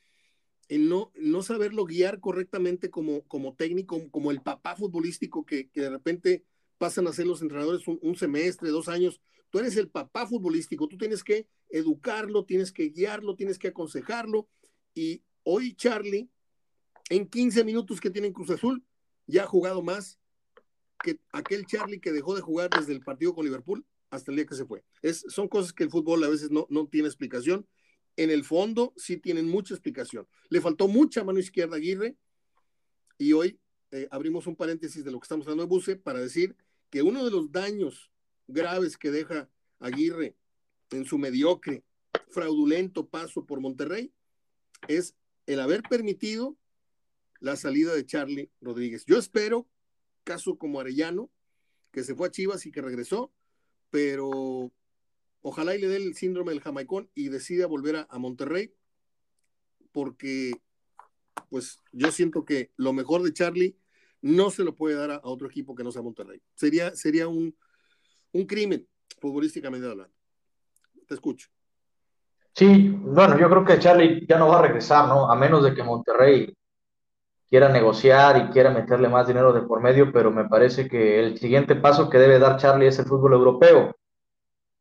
el no, no saberlo guiar correctamente como, como técnico, como el papá futbolístico que, de repente pasan a ser los entrenadores un, semestre, dos años. Tú eres el papá futbolístico, tú tienes que educarlo, tienes que guiarlo, tienes que aconsejarlo. Y hoy Charlie, en 15 minutos que tiene en Cruz Azul, ya ha jugado más que aquel Charlie que dejó de jugar desde el partido con Liverpool hasta el día que se fue. Es, son cosas que el fútbol a veces no, no tiene explicación. En el fondo sí tienen mucha explicación. Le faltó mucha mano izquierda a Aguirre y hoy eh, abrimos un paréntesis de lo que estamos hablando de Buse para decir que uno de los daños graves que deja Aguirre en su mediocre, fraudulento paso por Monterrey es el haber permitido la salida de Charlie Rodríguez. Yo espero, caso como Arellano, que se fue a Chivas y que regresó, pero ojalá y le dé el síndrome del jamaicón y decida volver a, Monterrey, porque pues yo siento que lo mejor de Charlie no se lo puede dar a, otro equipo que no sea Monterrey. Sería, sería un, un crimen, futbolísticamente hablando. Te escucho. Sí, bueno, yo creo que Charlie ya no va a regresar, ¿no? A menos de que Monterrey quiera negociar y quiera meterle más dinero de por medio, pero me parece que el siguiente paso que debe dar Charlie es el fútbol europeo.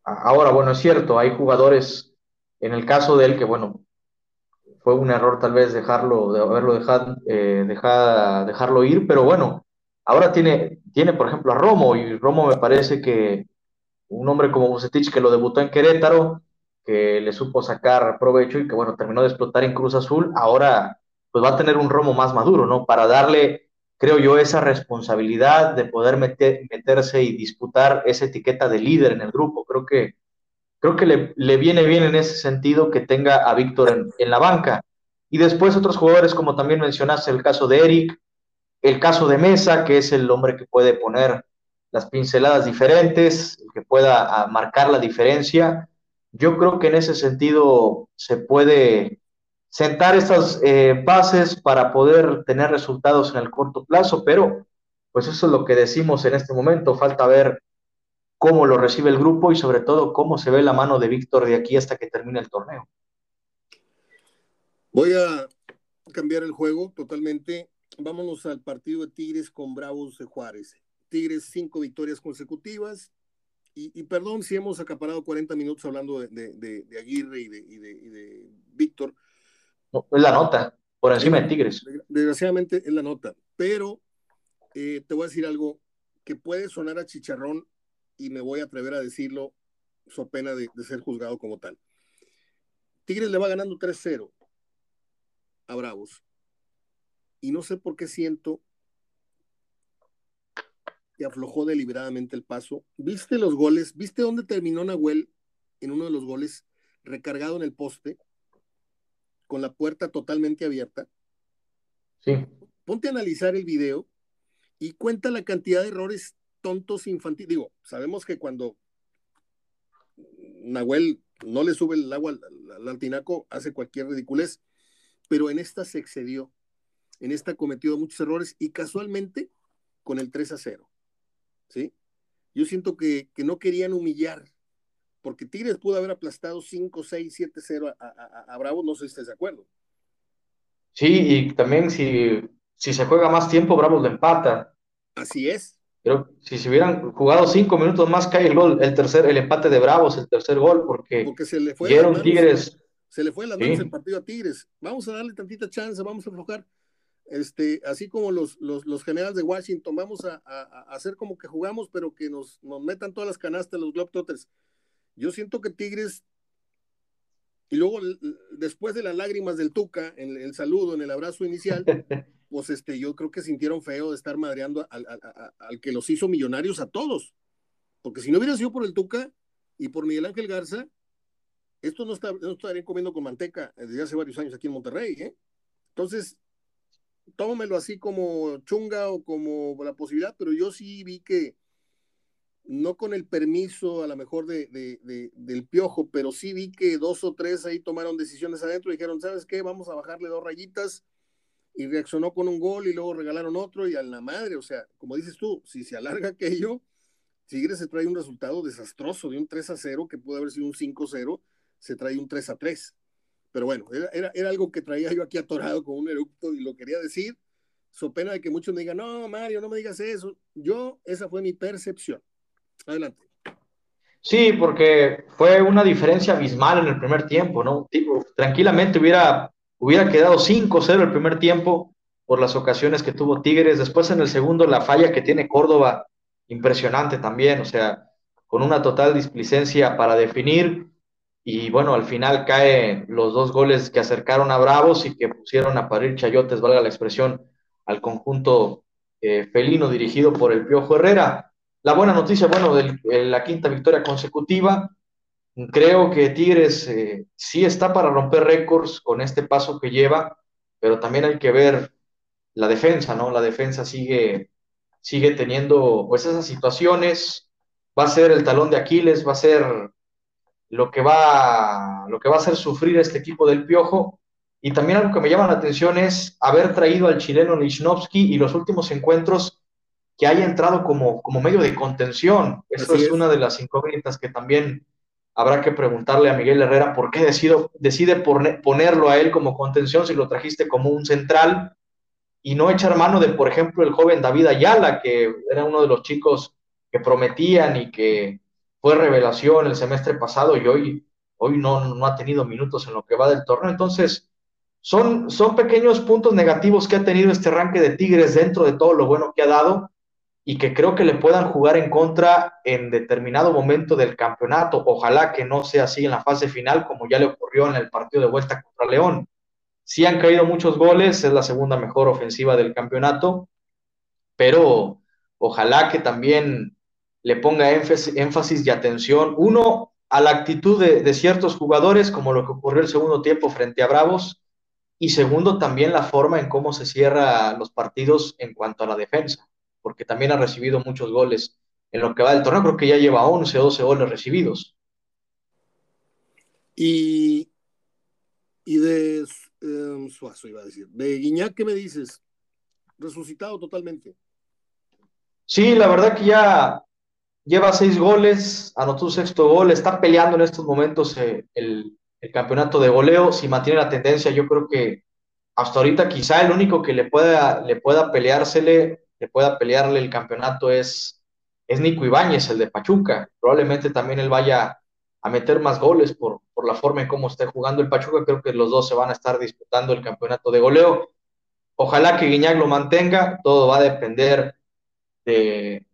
Ahora, bueno, es cierto, hay jugadores, en el caso de él, que bueno, fue un error tal vez dejarlo, de haberlo dejado, eh, dejarlo ir, pero bueno, ahora tiene, tiene por ejemplo a Romo, y Romo me parece que un hombre como Bucetich que lo debutó en Querétaro, que le supo sacar provecho y que bueno, terminó de explotar en Cruz Azul, ahora pues va a tener un Romo más maduro, ¿no? Para darle, creo yo, esa responsabilidad de poder meterse y disputar esa etiqueta de líder en el grupo. Creo que creo que le, viene bien en ese sentido que tenga a Víctor en, la banca. Y después otros jugadores, como también mencionaste, el caso de Eric, el caso de Mesa, que es el hombre que puede poner las pinceladas diferentes, que pueda ah, marcar la diferencia. Yo creo que en ese sentido se puede sentar estas eh, bases para poder tener resultados en el corto plazo, pero pues eso es lo que decimos en este momento. Falta ver cómo lo recibe el grupo y sobre todo cómo se ve la mano de Víctor de aquí hasta que termine el torneo. Voy a cambiar el juego totalmente. Vámonos al partido de Tigres con Bravos de Juárez. Tigres cinco victorias consecutivas. Y, perdón si hemos acaparado 40 minutos hablando de, Aguirre y de, Víctor. Es la nota, por encima de Tigres. Desgraciadamente es la nota. Pero eh, te voy a decir algo que puede sonar a chicharrón y me voy a atrever a decirlo, so pena de, ser juzgado como tal. Tigres le va ganando 3-0 a Bravos. Y no sé por qué siento que aflojó deliberadamente el paso. ¿Viste los goles? ¿Viste dónde terminó Nahuel en uno de los goles? Recargado en el poste, con la puerta totalmente abierta. Sí. Ponte a analizar el video y cuenta la cantidad de errores tontos infantiles. Digo, sabemos que cuando Nahuel no le sube el agua al, altinaco, hace cualquier ridiculez, pero en esta se excedió. En esta ha cometido muchos errores y casualmente con el 3 a 0. ¿Sí? Yo siento que, no querían humillar, porque Tigres pudo haber aplastado 5, 6, 7, 0 a, Bravo, no sé si estás de acuerdo. Sí, y también si, si se juega más tiempo, Bravo lo empata. Así es. Pero si se hubieran jugado cinco minutos más, cae el gol, el tercer, el empate de Bravos, el tercer gol, porque, se le fue Tigres. Se le fue las manos el partido a Tigres. Vamos a darle tantita chance, vamos a aflojar. Este, así como los, los, generales de Washington, vamos a, hacer como que jugamos, pero que nos, nos metan todas las canastas los Globetrotters. Yo siento que Tigres, y luego después de las lágrimas del Tuca, en el saludo, en el abrazo inicial, pues este, yo creo que sintieron feo de estar madreando al, que los hizo millonarios a todos. Porque si no hubiera sido por el Tuca y por Miguel Ángel Garza, esto no, está, no estarían comiendo con manteca desde hace varios años aquí en Monterrey. ¿eh? Entonces, tómelo así como chunga o como la posibilidad, pero yo sí vi que, no con el permiso a lo mejor de, del piojo, pero sí vi que dos o tres ahí tomaron decisiones adentro y dijeron, ¿sabes qué? Vamos a bajarle dos rayitas y reaccionó con un gol y luego regalaron otro y a la madre, o sea, como dices tú, si se alarga aquello, Tigres se trae un resultado desastroso de un 3 a 0 que pudo haber sido un 5 0, se trae un 3 a 3. Pero bueno, era, era, algo que traía yo aquí atorado con un eructo y lo quería decir, so pena de que muchos me digan, no, Mario, no me digas eso. Yo, esa fue mi percepción. Adelante. Sí, porque fue una diferencia abismal en el primer tiempo, ¿no? tranquilamente hubiera Hubiera quedado 5-0 el primer tiempo por las ocasiones que tuvo Tigres. Después en el segundo la falla que tiene Córdoba, impresionante también, o sea, con una total displicencia para definir. Y bueno, al final caen los dos goles que acercaron a Bravos y que pusieron a parir chayotes, valga la expresión, al conjunto eh, felino dirigido por el Piojo Herrera. La buena noticia, bueno, de la quinta victoria consecutiva, Creo que Tigres eh, sí está para romper récords con este paso que lleva, pero también hay que ver la defensa, ¿no? La defensa sigue, sigue teniendo pues esas situaciones, va a ser el talón de Aquiles, va a ser lo que va, lo que va a hacer sufrir este equipo del Piojo. Y también algo que me llama la atención es haber traído al chileno Lichnowsky y los últimos encuentros que haya entrado como, como medio de contención. Eso es, es, una de las incógnitas que también habrá que preguntarle a Miguel Herrera por qué decide ponerlo a él como contención si lo trajiste como un central y no echar mano de, por ejemplo, el joven David Ayala, que era uno de los chicos que prometían y que fue revelación el semestre pasado y hoy, hoy no, no ha tenido minutos en lo que va del torneo. Entonces, son, son pequeños puntos negativos que ha tenido este arranque de Tigres dentro de todo lo bueno que ha dado y que creo que le puedan jugar en contra en determinado momento del campeonato. Ojalá que no sea así en la fase final, como ya le ocurrió en el partido de vuelta contra León. Sí han caído muchos goles, es la segunda mejor ofensiva del campeonato, pero ojalá que también le ponga énfasis y atención, uno, a la actitud de, de ciertos jugadores, como lo que ocurrió el segundo tiempo frente a Bravos, y segundo, también la forma en cómo se cierra los partidos en cuanto a la defensa porque también ha recibido muchos goles en lo que va del torneo, creo que ya lleva 11 o 12 goles recibidos. Y, y de eh, Suazo, iba a decir, de Guiñac, ¿qué me dices? Resucitado totalmente. Sí, la verdad que ya lleva seis goles, anotó un sexto gol, está peleando en estos momentos eh, el, el, campeonato de goleo. Si mantiene la tendencia, yo creo que hasta ahorita quizá el único que le pueda, le pueda peleársele que pueda pelearle el campeonato es, es Nico Ibáñez, el de Pachuca. Probablemente también él vaya a meter más goles por, por la forma en cómo esté jugando el Pachuca. Creo que los dos se van a estar disputando el campeonato de goleo. Ojalá que Guiñac lo mantenga. Todo va a depender de,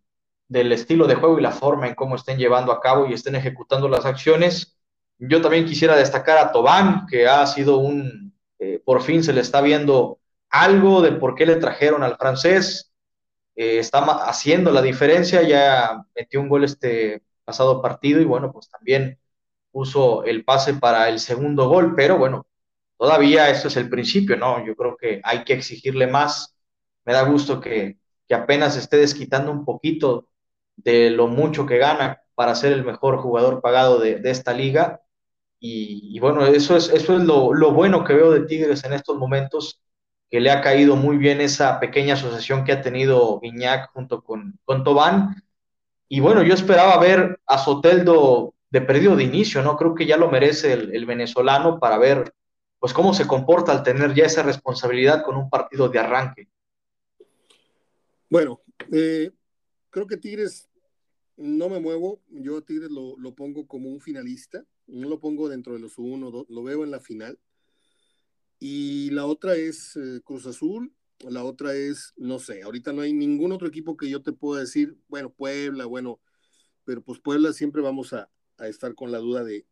del estilo de juego y la forma en cómo estén llevando a cabo y estén ejecutando las acciones. Yo también quisiera destacar a Tobán, que ha sido un, eh, por fin se le está viendo algo de por qué le trajeron al francés. Eh, está haciendo la diferencia, ya metió un gol este pasado partido y bueno, pues también puso el pase para el segundo gol, pero bueno, todavía eso es el principio, ¿no? Yo creo que hay que exigirle más. Me da gusto que, que apenas esté desquitando un poquito de lo mucho que gana para ser el mejor jugador pagado de, de esta liga. Y, y, bueno, eso es, eso es lo, lo bueno que veo de Tigres en estos momentos que le ha caído muy bien esa pequeña asociación que ha tenido Guiñac junto con, con Tobán. Y bueno, yo esperaba ver a Soteldo de perdido de inicio, ¿no? Creo que ya lo merece el, venezolano para ver pues cómo se comporta al tener ya esa responsabilidad con un partido de arranque. Bueno, eh, creo que Tigres no me muevo, yo a Tigres lo, lo, pongo como un finalista, no lo pongo dentro de los uno, lo veo en la final. Y la otra es eh, Cruz Azul, la otra es, no sé, ahorita no hay ningún otro equipo que yo te pueda decir, bueno, Puebla, bueno, pero pues Puebla siempre vamos a, a estar con la duda de,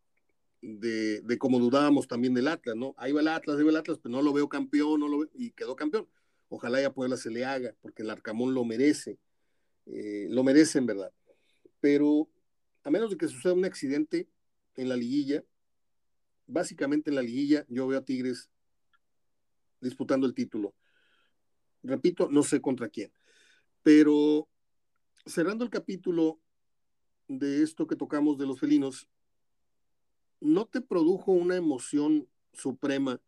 de, de, como dudábamos también del Atlas, ¿no? Ahí va el Atlas, ahí va el Atlas, pero no lo veo campeón, no lo veo, y quedó campeón. Ojalá ya Puebla se le haga, porque el Arcamón lo merece, eh, lo merece en verdad. Pero a menos de que suceda un accidente en la liguilla, básicamente en la liguilla yo veo a Tigres disputando el título. Repito, no sé contra quién. Pero cerrando el capítulo de esto que tocamos de los felinos, ¿no te produjo una emoción suprema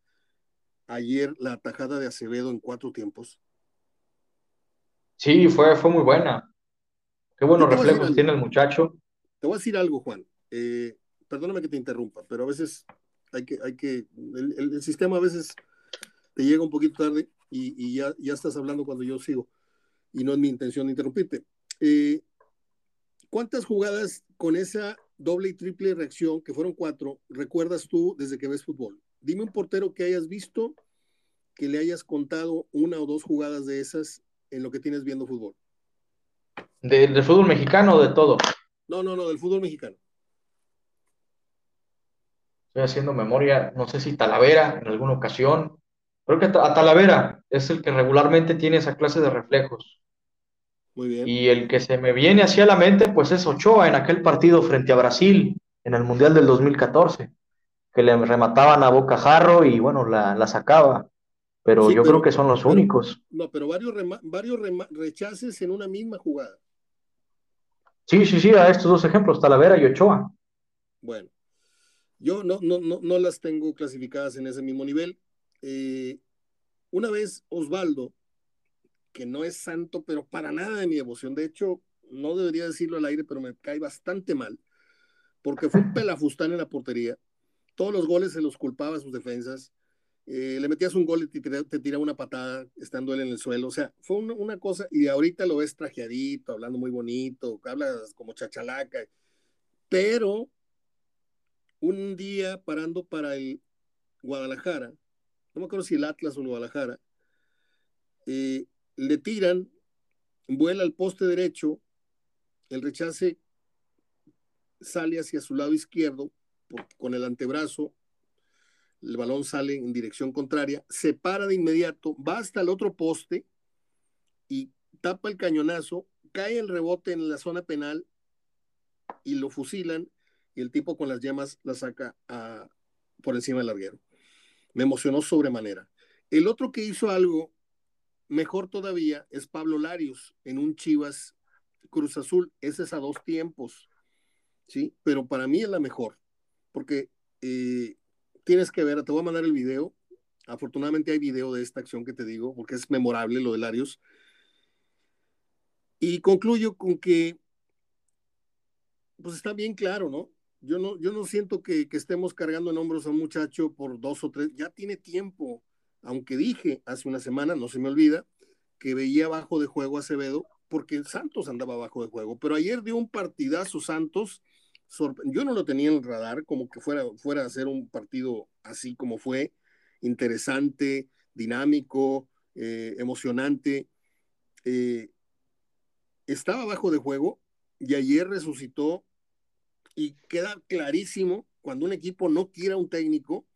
ayer la atajada de Acevedo en cuatro tiempos? Sí, fue, fue muy buena. Qué buenos reflejos tiene el muchacho. Te voy a decir algo, Juan. Eh, perdóname que te interrumpa, pero a veces hay que, hay que, el, sistema a veces te llega un poquito tarde y, y ya, ya, estás hablando cuando yo sigo y no es mi intención interrumpirte. Eh, ¿Cuántas jugadas con esa doble y triple reacción, que fueron cuatro, recuerdas tú desde que ves fútbol? Dime un portero que hayas visto que le hayas contado una o dos jugadas de esas en lo que tienes viendo fútbol. ¿Del de fútbol mexicano o de todo? No, no, no, del fútbol mexicano. Estoy haciendo memoria, no sé si Talavera en alguna ocasión, Creo que a Talavera es el que regularmente tiene esa clase de reflejos. Muy bien. Y el que se me viene hacia la mente, pues es Ochoa en aquel partido frente a Brasil en el Mundial del 2014, que le remataban a boca jarro y bueno, la, la sacaba. Pero sí, yo pero, creo que son los pero, únicos. No, pero varios, rema, varios rema, rechaces en una misma jugada. Sí, sí, sí, a estos dos ejemplos, Talavera y Ochoa. Bueno, yo no, no, no, no las tengo clasificadas en ese mismo nivel. Eh, una vez Osvaldo, que no es santo, pero para nada de mi devoción, de hecho, no debería decirlo al aire, pero me cae bastante mal, porque fue un pelafustán en la portería. Todos los goles se los culpaba a sus defensas. Eh, le metías un gol y te, te tiraba una patada estando él en el suelo. O sea, fue una, una, cosa, y ahorita lo ves trajeadito, hablando muy bonito, hablas como chachalaca. pero un día parando para el Guadalajara, no me acuerdo si el Atlas o el Guadalajara, eh, le tiran, vuela al poste derecho, el rechace sale hacia su lado izquierdo con el antebrazo, el balón sale en dirección contraria, se para de inmediato, va hasta el otro poste y tapa el cañonazo, cae el rebote en la zona penal y lo fusilan y el tipo con las llamas la saca por encima del larguero. Me emocionó sobremanera. El otro que hizo algo mejor todavía es Pablo Larios en un Chivas Cruz Azul. Ese es a dos tiempos, ¿sí? Pero para mí es la mejor, porque eh, tienes que ver, te voy a mandar el video. Afortunadamente hay video de esta acción que te digo, porque es memorable lo de Larios. Y concluyo con que, pues está bien claro, ¿no? Yo no, yo no siento que, que estemos cargando en hombros a un muchacho por dos o tres, ya tiene tiempo, aunque dije hace una semana, no se me olvida, que veía bajo de juego a Acevedo, porque Santos andaba bajo de juego, pero ayer dio un partidazo Santos, yo no lo tenía en el radar, como que fuera, fuera a ser un partido así como fue, interesante, dinámico, eh, emocionante. Eh, estaba bajo de juego y ayer resucitó y queda clarísimo cuando un equipo no quiere a un técnico,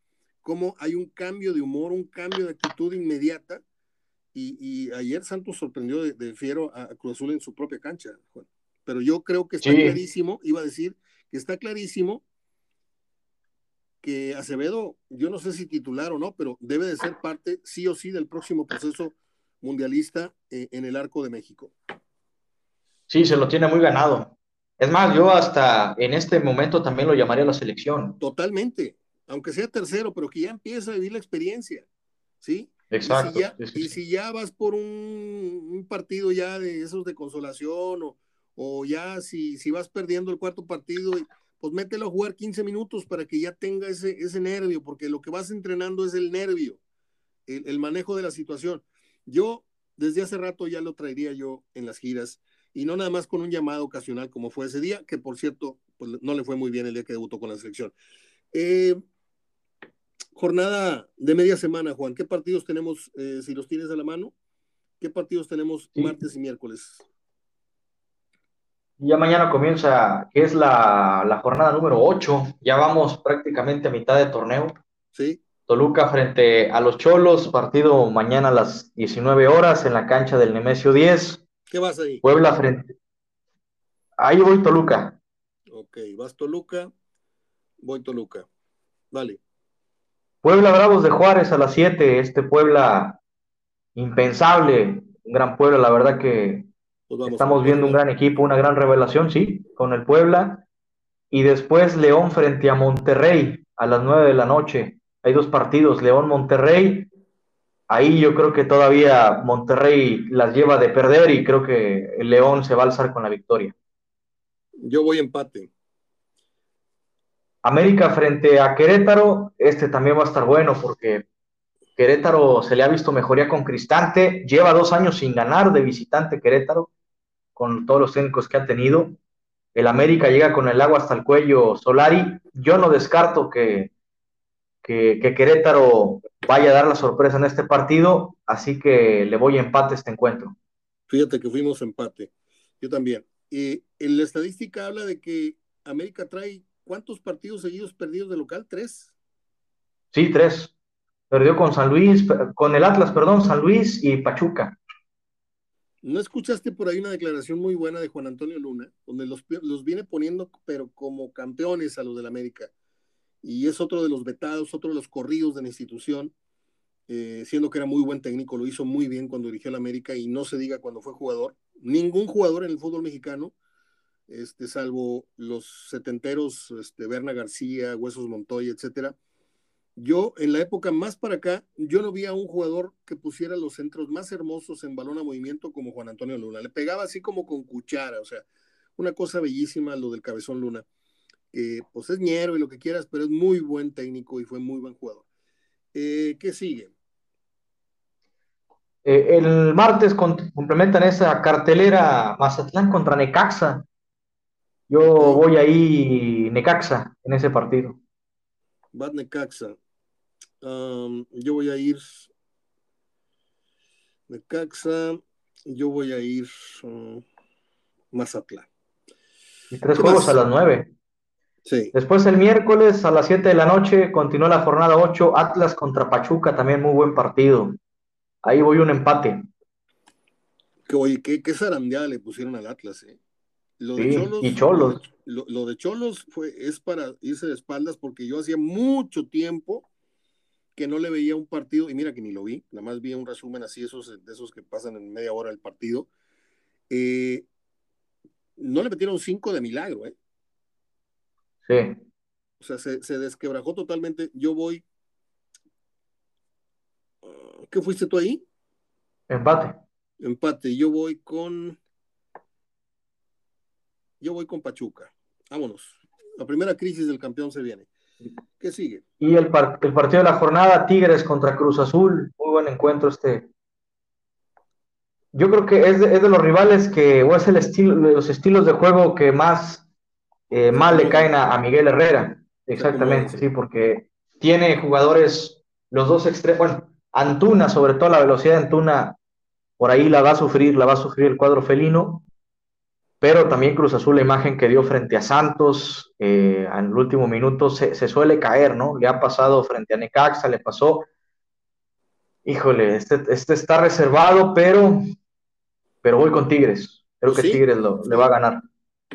cómo hay un cambio de humor, un cambio de actitud inmediata. Y, ayer Santos sorprendió de, fiero a, Cruz Azul en su propia cancha, Pero yo creo que está clarísimo, iba a decir que está clarísimo que Acevedo, yo no sé si titular o no, pero debe de ser parte sí o sí del próximo proceso mundialista eh, en el arco de México. Sí, se lo tiene muy ganado. Es más, yo hasta en este momento también lo llamaría la selección. Totalmente, aunque sea tercero, pero que ya empieza a vivir la experiencia, ¿sí? Exacto. Y si ya, vas por un, partido ya de esos de consolación o, o ya si, si vas perdiendo el cuarto partido, pues mételo a jugar 15 minutos para que ya tenga ese, ese nervio, porque lo que vas entrenando es el nervio, el, el manejo de la situación. Yo desde hace rato ya lo traería yo en las giras y no nada más con un llamado ocasional como fue ese día, que por cierto, pues no le fue muy bien el día que debutó con la selección. Eh, jornada de media semana, Juan, ¿qué partidos tenemos, eh, si los tienes a la mano? ¿Qué partidos tenemos martes y miércoles? Ya mañana comienza, que es la, la, jornada número 8, ya vamos prácticamente a mitad de torneo. Sí. Toluca frente a los Cholos, partido mañana a las 19 horas en la cancha del Nemesio 10. ¿Qué vas ahí? Puebla frente. Ahí voy Toluca. Ok, vas Toluca, voy Toluca. Vale. Puebla Bravos de Juárez a las 7. Este Puebla impensable, un gran Puebla, la verdad que pues estamos viendo un gran equipo, una gran revelación, sí, con el Puebla. Y después León frente a Monterrey a las 9 de la noche. Hay dos partidos, León-Monterrey ahí yo creo que todavía Monterrey las lleva de perder y creo que el León se va a alzar con la victoria. Yo voy empate. América frente a Querétaro, este también va a estar bueno porque Querétaro se le ha visto mejoría con Cristante, lleva dos años sin ganar de visitante Querétaro, con todos los técnicos que ha tenido. El América llega con el agua hasta el cuello Solari. Yo no descarto que, que, que Querétaro vaya a dar la sorpresa en este partido, así que le voy a empate este encuentro. Fíjate que fuimos empate, yo también. y en la estadística habla de que América trae cuántos partidos seguidos perdidos de local, tres. Sí, tres. Perdió con San Luis, con el Atlas, perdón, San Luis y Pachuca. ¿No escuchaste por ahí una declaración muy buena de Juan Antonio Luna, donde los, los viene poniendo, pero como campeones a los del América? Y es otro de los vetados, otro de los corridos de la institución, eh, siendo que era muy buen técnico, lo hizo muy bien cuando dirigió la América y no se diga cuando fue jugador. Ningún jugador en el fútbol mexicano, este, salvo los setenteros, este, Berna García, Huesos Montoya, etcétera. Yo, en la época más para acá, yo no vi a un jugador que pusiera los centros más hermosos en balón a movimiento como Juan Antonio Luna. Le pegaba así como con cuchara, o sea, una cosa bellísima lo del cabezón Luna pues es ñero y lo que quieras, pero es muy buen técnico y fue muy buen jugador. Eh, ¿Qué sigue? Eh, el martes complementan esa cartelera Mazatlán contra Necaxa. Yo voy ahí Necaxa en ese partido. Va Necaxa. yo voy a ir Necaxa. Yo voy a ir um, Mazatlán. Y tres juegos a las nueve. Sí. Después el miércoles a las 7 de la noche continúa la jornada 8, Atlas contra Pachuca, también muy buen partido. Ahí voy un empate. Que, oye, qué, qué zarandeada le pusieron al Atlas, ¿eh? Lo de Cholos, y Cholos. Lo, de Cholos fue, es para irse de espaldas porque yo hacía mucho tiempo que no le veía un partido, y mira que ni lo vi, nada más vi un resumen así, esos, de esos que pasan en media hora el partido. Eh, no le metieron cinco de milagro, ¿eh? Sí. O sea, se, desquebrajó totalmente. Yo voy. Ah, ¿Qué fuiste tú ahí? Empate. Empate. Yo voy con. Yo voy con Pachuca. Vámonos. La primera crisis del campeón se viene. ¿Qué sigue? Y el, el partido de la jornada, Tigres contra Cruz Azul. Muy buen encuentro este. Yo creo que es de, es de los rivales que, o es el estilo, los estilos de juego que más eh, mal le caen a, Miguel Herrera. Exactamente, sí, porque tiene jugadores, los dos extremos, bueno, Antuna, sobre todo la velocidad de Antuna, por ahí la va a sufrir, la va a sufrir el cuadro felino, pero también Cruz Azul, la imagen que dio frente a Santos eh, en el último minuto se, suele caer, ¿no? Le ha pasado frente a Necaxa, le pasó. Híjole, este, este está reservado, pero, pero voy con Tigres. Creo que Tigres lo, le va a ganar.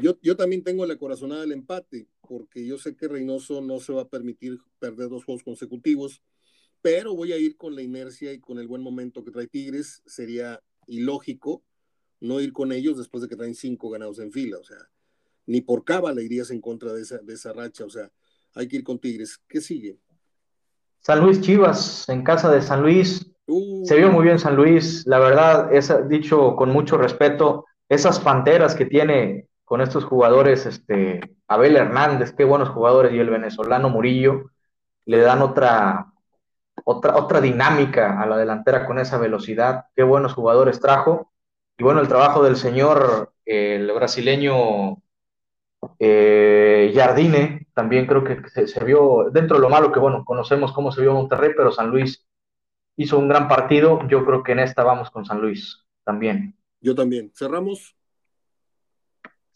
Yo, yo también tengo la corazonada del empate, porque yo sé que Reynoso no se va a permitir perder dos juegos consecutivos, pero voy a ir con la inercia y con el buen momento que trae Tigres. Sería ilógico no ir con ellos después de que traen cinco ganados en fila, o sea, ni por cábala irías en contra de esa, de esa racha, o sea, hay que ir con Tigres. ¿Qué sigue? San Luis Chivas, en casa de San Luis. Se vio muy bien San Luis, la verdad, es dicho con mucho respeto, esas panteras que tiene con estos jugadores, este, Abel Hernández, qué buenos jugadores, y el venezolano Murillo, le dan otra, otra, otra dinámica a la delantera con esa velocidad, qué buenos jugadores trajo, y bueno, el trabajo del señor, el brasileño eh, Jardine, también creo que se, vio, dentro de lo malo que, bueno, conocemos cómo se vio Monterrey, pero San Luis hizo un gran partido, yo creo que en esta vamos con San Luis también. Yo también. Cerramos.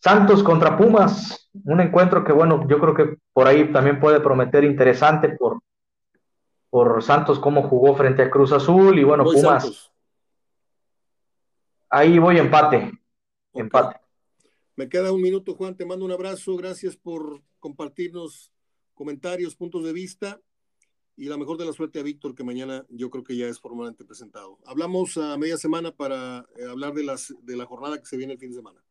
Santos contra Pumas, un encuentro que, bueno, yo creo que por ahí también puede prometer interesante por, por Santos, cómo jugó frente a Cruz Azul y, bueno, Pumas. Ahí voy empate. Empate. Me queda un minuto, Juan. Te mando un abrazo. Gracias por compartirnos comentarios, puntos de vista. Y la mejor de la suerte a Víctor, que mañana yo creo que ya es formalmente presentado. Hablamos a media semana para eh, hablar de, las, de la jornada que se viene el fin de semana.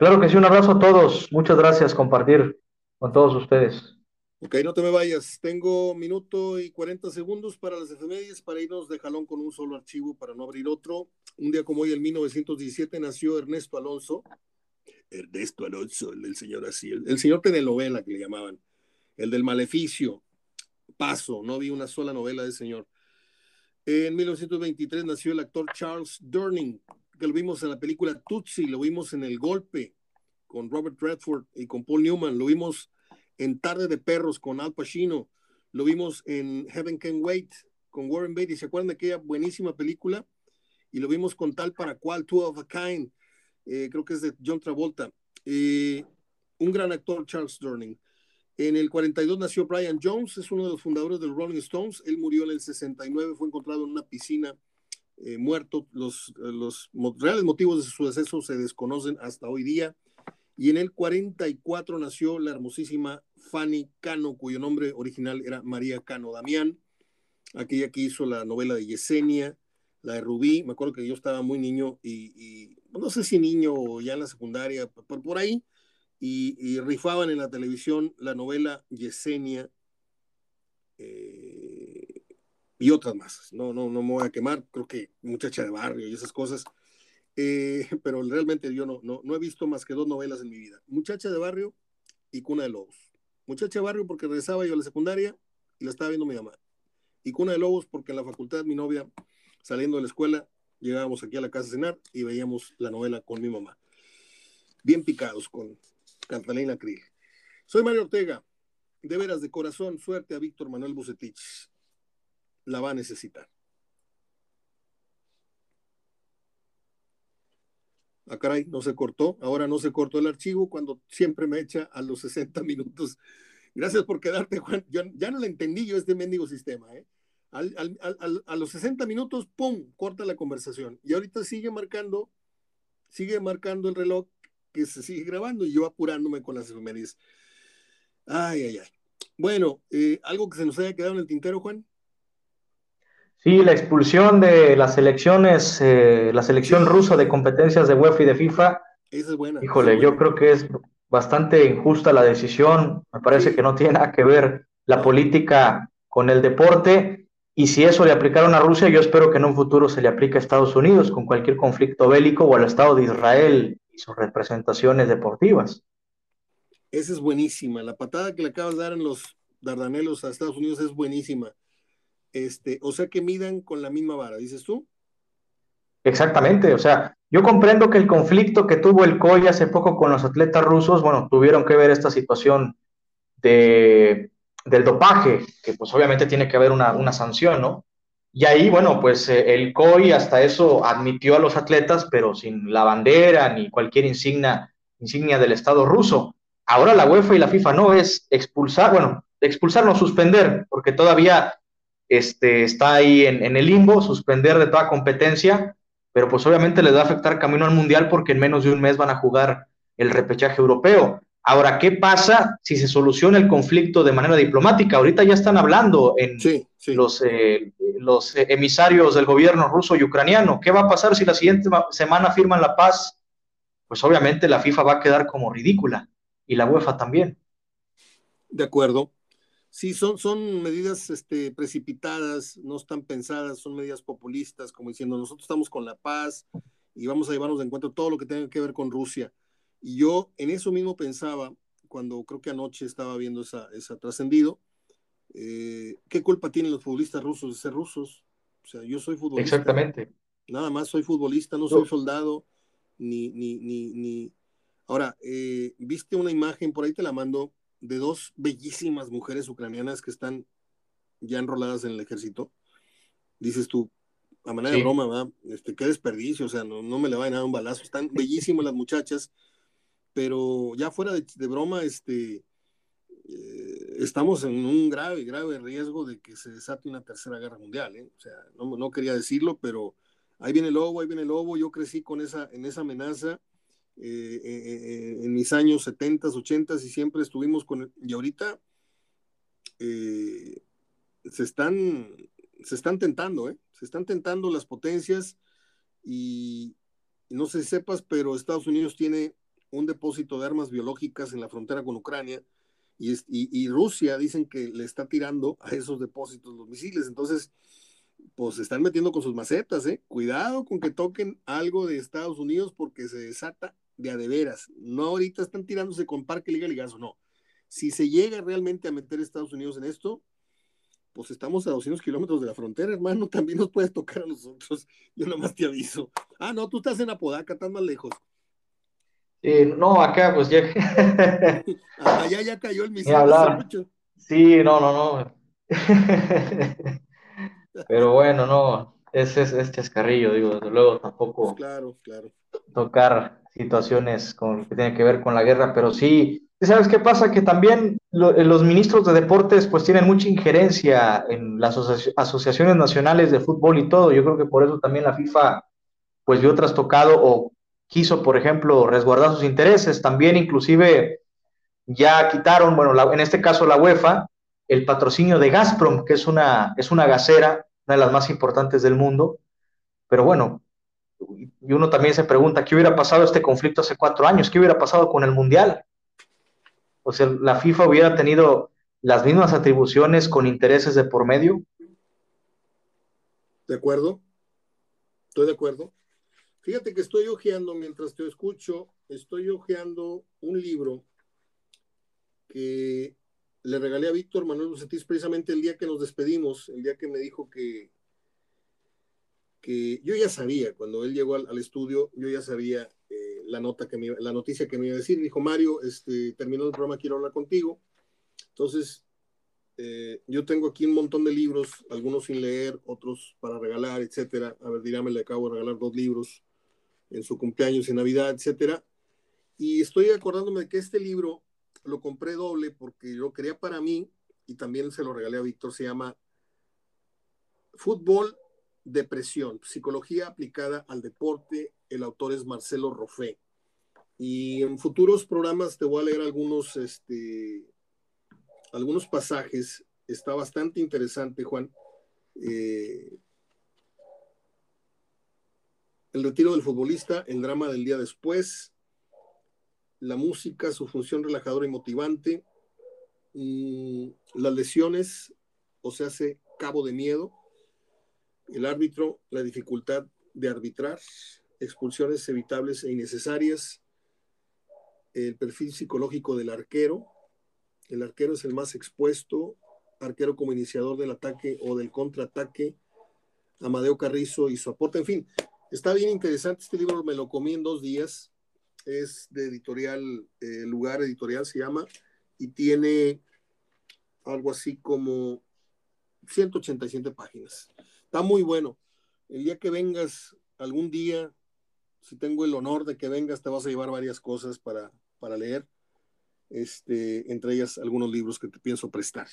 Claro que sí, un abrazo a todos. Muchas gracias compartir con todos ustedes. Ok, no te me vayas. Tengo minuto y 40 segundos para las efemérides para irnos de jalón con un solo archivo para no abrir otro. Un día como hoy, en 1917, nació Ernesto Alonso. Ernesto Alonso, el, señor así, el, el señor telenovela que le llamaban, el del maleficio. Paso, no vi una sola novela de señor. En 1923 nació el actor Charles Durning, que lo vimos en la película Tutsi, lo vimos en El Golpe con Robert Redford y con Paul Newman, lo vimos en Tarde de Perros con Al Pacino, lo vimos en Heaven Can Wait con Warren Beatty, ¿se acuerdan de aquella buenísima película? Y lo vimos con Tal para Cual, Two of a Kind, eh, creo que es de John Travolta. Eh, un gran actor, Charles Durning. En el 42 nació Brian Jones, es uno de los fundadores del Rolling Stones. Él murió en el 69, fue encontrado en una piscina eh, muerto. Los, los reales motivos de su deceso se desconocen hasta hoy día. Y en el 44 nació la hermosísima Fanny Cano, cuyo nombre original era María Cano Damián, aquella que hizo la novela de Yesenia, la de Rubí. Me acuerdo que yo estaba muy niño y, no sé si niño o ya en la secundaria, por, por ahí, y, y, rifaban en la televisión la novela Yesenia. Eh, y otras más. No, no, no me voy a quemar, creo que muchacha de barrio y esas cosas. Eh, pero realmente yo no, no, no he visto más que dos novelas en mi vida. Muchacha de barrio y Cuna de Lobos. Muchacha de barrio porque regresaba yo a la secundaria y la estaba viendo mi mamá. Y Cuna de Lobos porque en la facultad mi novia, saliendo de la escuela, llegábamos aquí a la casa a cenar y veíamos la novela con mi mamá. Bien picados con, Catalina Krill. Soy Mario Ortega. De veras, de corazón, suerte a Víctor Manuel Bucetich. La va a necesitar. Ah, caray, no se cortó. Ahora no se cortó el archivo cuando siempre me echa a los 60 minutos. Gracias por quedarte, Juan. Yo ya no le entendí yo este mendigo sistema, ¿eh? a los 60 minutos, ¡pum!, corta la conversación. Y ahorita sigue marcando, sigue marcando el reloj que se sigue grabando y yo apurándome con las efemérides. Ay, ay, ay. Bueno, eh, ¿algo que se nos haya quedado en el tintero, Juan? Sí, la expulsión de las elecciones, eh, la selección rusa de competencias de UEFA y de FIFA. Esa es buena. Híjole, yo creo que es bastante injusta la decisión. Me parece que no tiene nada que ver la política con el deporte. Y si eso le aplicaron a Rusia, yo espero que en un futuro se le aplique a Estados Unidos con cualquier conflicto bélico o al Estado de Israel y sus representaciones deportivas. Esa es buenísima. La patada que le acabas de dar en los Dardanelos a Estados Unidos es buenísima. Este, o sea que midan con la misma vara, dices tú. Exactamente, o sea, yo comprendo que el conflicto que tuvo el COI hace poco con los atletas rusos, bueno, tuvieron que ver esta situación de del dopaje, que pues obviamente tiene que haber una, sanción, ¿no? Y ahí, bueno, pues eh, el COI hasta eso admitió a los atletas, pero sin la bandera ni cualquier insignia, insignia del Estado ruso. Ahora la UEFA y la FIFA no es expulsar, bueno, expulsar no suspender, porque todavía este, está ahí en, en el limbo, suspender de toda competencia, pero pues obviamente les va a afectar camino al Mundial porque en menos de un mes van a jugar el repechaje europeo. Ahora, ¿qué pasa si se soluciona el conflicto de manera diplomática? Ahorita ya están hablando en Los, eh, los emisarios del gobierno ruso y ucraniano. ¿Qué va a pasar si la siguiente semana firman la paz? Pues obviamente la FIFA va a quedar como ridícula y la UEFA también. De acuerdo. Sí, son, son medidas este, precipitadas, no están pensadas, son medidas populistas, como diciendo, nosotros estamos con la paz y vamos a llevarnos de encuentro todo lo que tenga que ver con Rusia. Y yo en eso mismo pensaba, cuando creo que anoche estaba viendo esa, esa trascendido, eh, ¿qué culpa tienen los futbolistas rusos de ser rusos? O sea, yo soy futbolista. Exactamente. Nada más soy futbolista, no soy soldado, ni, ni, ni, ni... Ahora, eh, viste una imagen, por ahí te la mando, de dos bellísimas mujeres ucranianas que están ya enroladas en el ejército. Dices tú, a manera de broma, ¿verdad? Este, qué desperdicio, o sea, no, no me le va a dar un balazo. Están bellísimas las muchachas pero ya fuera de, broma, este, eh, estamos en un grave, grave riesgo de que se desate una tercera guerra mundial. ¿eh? O sea, no, no, quería decirlo, pero ahí viene el lobo, ahí viene el lobo. Yo crecí con esa, en esa amenaza eh, en mis años 70, 80 y siempre estuvimos con... Y ahorita se, están, se están tentando, ¿eh? Se están tentando las potencias y no sé si sepas, pero Estados Unidos tiene un depósito de armas biológicas en la frontera con Ucrania y, y, Rusia dicen que le está tirando a esos depósitos los misiles. Entonces, pues se están metiendo con sus macetas, ¿eh? Cuidado con que toquen algo de Estados Unidos porque se desata de a de veras. No ahorita están tirándose con parque liga ligazo, no. Si se llega realmente a meter Estados Unidos en esto, pues estamos a 200 kilómetros de la frontera, hermano, también nos puedes tocar a nosotros. Yo nomás te aviso. Ah, no, tú estás en Apodaca, estás más lejos. Sí, no, acá pues ya. Allá ya cayó el misil. Sí, no, no, no. Pero bueno, no, ese es, es chascarrillo, digo, desde luego tampoco. Claro, claro. Tocar situaciones con, que tienen que ver con la guerra, pero sí, ¿sabes qué pasa? Que también los ministros de deportes pues tienen mucha injerencia en las asociaciones nacionales de fútbol y todo. Yo creo que por eso también la FIFA pues vio trastocado o quiso, por ejemplo, resguardar sus intereses. También inclusive ya quitaron, bueno, en este caso la UEFA, el patrocinio de Gazprom, que es una, es una gasera, una de las más importantes del mundo. Pero bueno, y uno también se pregunta, ¿qué hubiera pasado este conflicto hace cuatro años? ¿Qué hubiera pasado con el Mundial? O sea, la FIFA hubiera tenido las mismas atribuciones con intereses de por medio. De acuerdo, estoy de acuerdo. Fíjate que estoy hojeando, mientras te escucho, estoy hojeando un libro que le regalé a Víctor Manuel Bucetis precisamente el día que nos despedimos, el día que me dijo que, que yo ya sabía, cuando él llegó al, estudio, yo ya sabía eh, la, nota que me, la noticia que me iba a decir. Dijo, Mario, este, terminó el programa, quiero hablar contigo. Entonces, eh, yo tengo aquí un montón de libros, algunos sin leer, otros para regalar, etcétera. A ver, dígame, le acabo de regalar dos libros en su cumpleaños y Navidad, etcétera. Y estoy acordándome de que este libro lo compré doble porque lo quería para mí y también se lo regalé a Víctor. Se llama Fútbol, Depresión, Psicología aplicada al deporte. El autor es Marcelo Roffé. Y en futuros programas te voy a leer algunos, este, algunos pasajes. Está bastante interesante, Juan. Eh, el retiro del futbolista, el drama del día después, la música, su función relajadora y motivante, mm, las lesiones, o sea, hace cabo de miedo, el árbitro, la dificultad de arbitrar, expulsiones evitables e innecesarias, el perfil psicológico del arquero, el arquero es el más expuesto, arquero como iniciador del ataque o del contraataque, Amadeo Carrizo y su aporte, en fin, está bien interesante, este libro me lo comí en dos días, es de editorial, eh, lugar editorial se llama, y tiene algo así como 187 páginas. Está muy bueno. El día que vengas, algún día, si tengo el honor de que vengas, te vas a llevar varias cosas para, para leer, este, entre ellas algunos libros que te pienso prestar.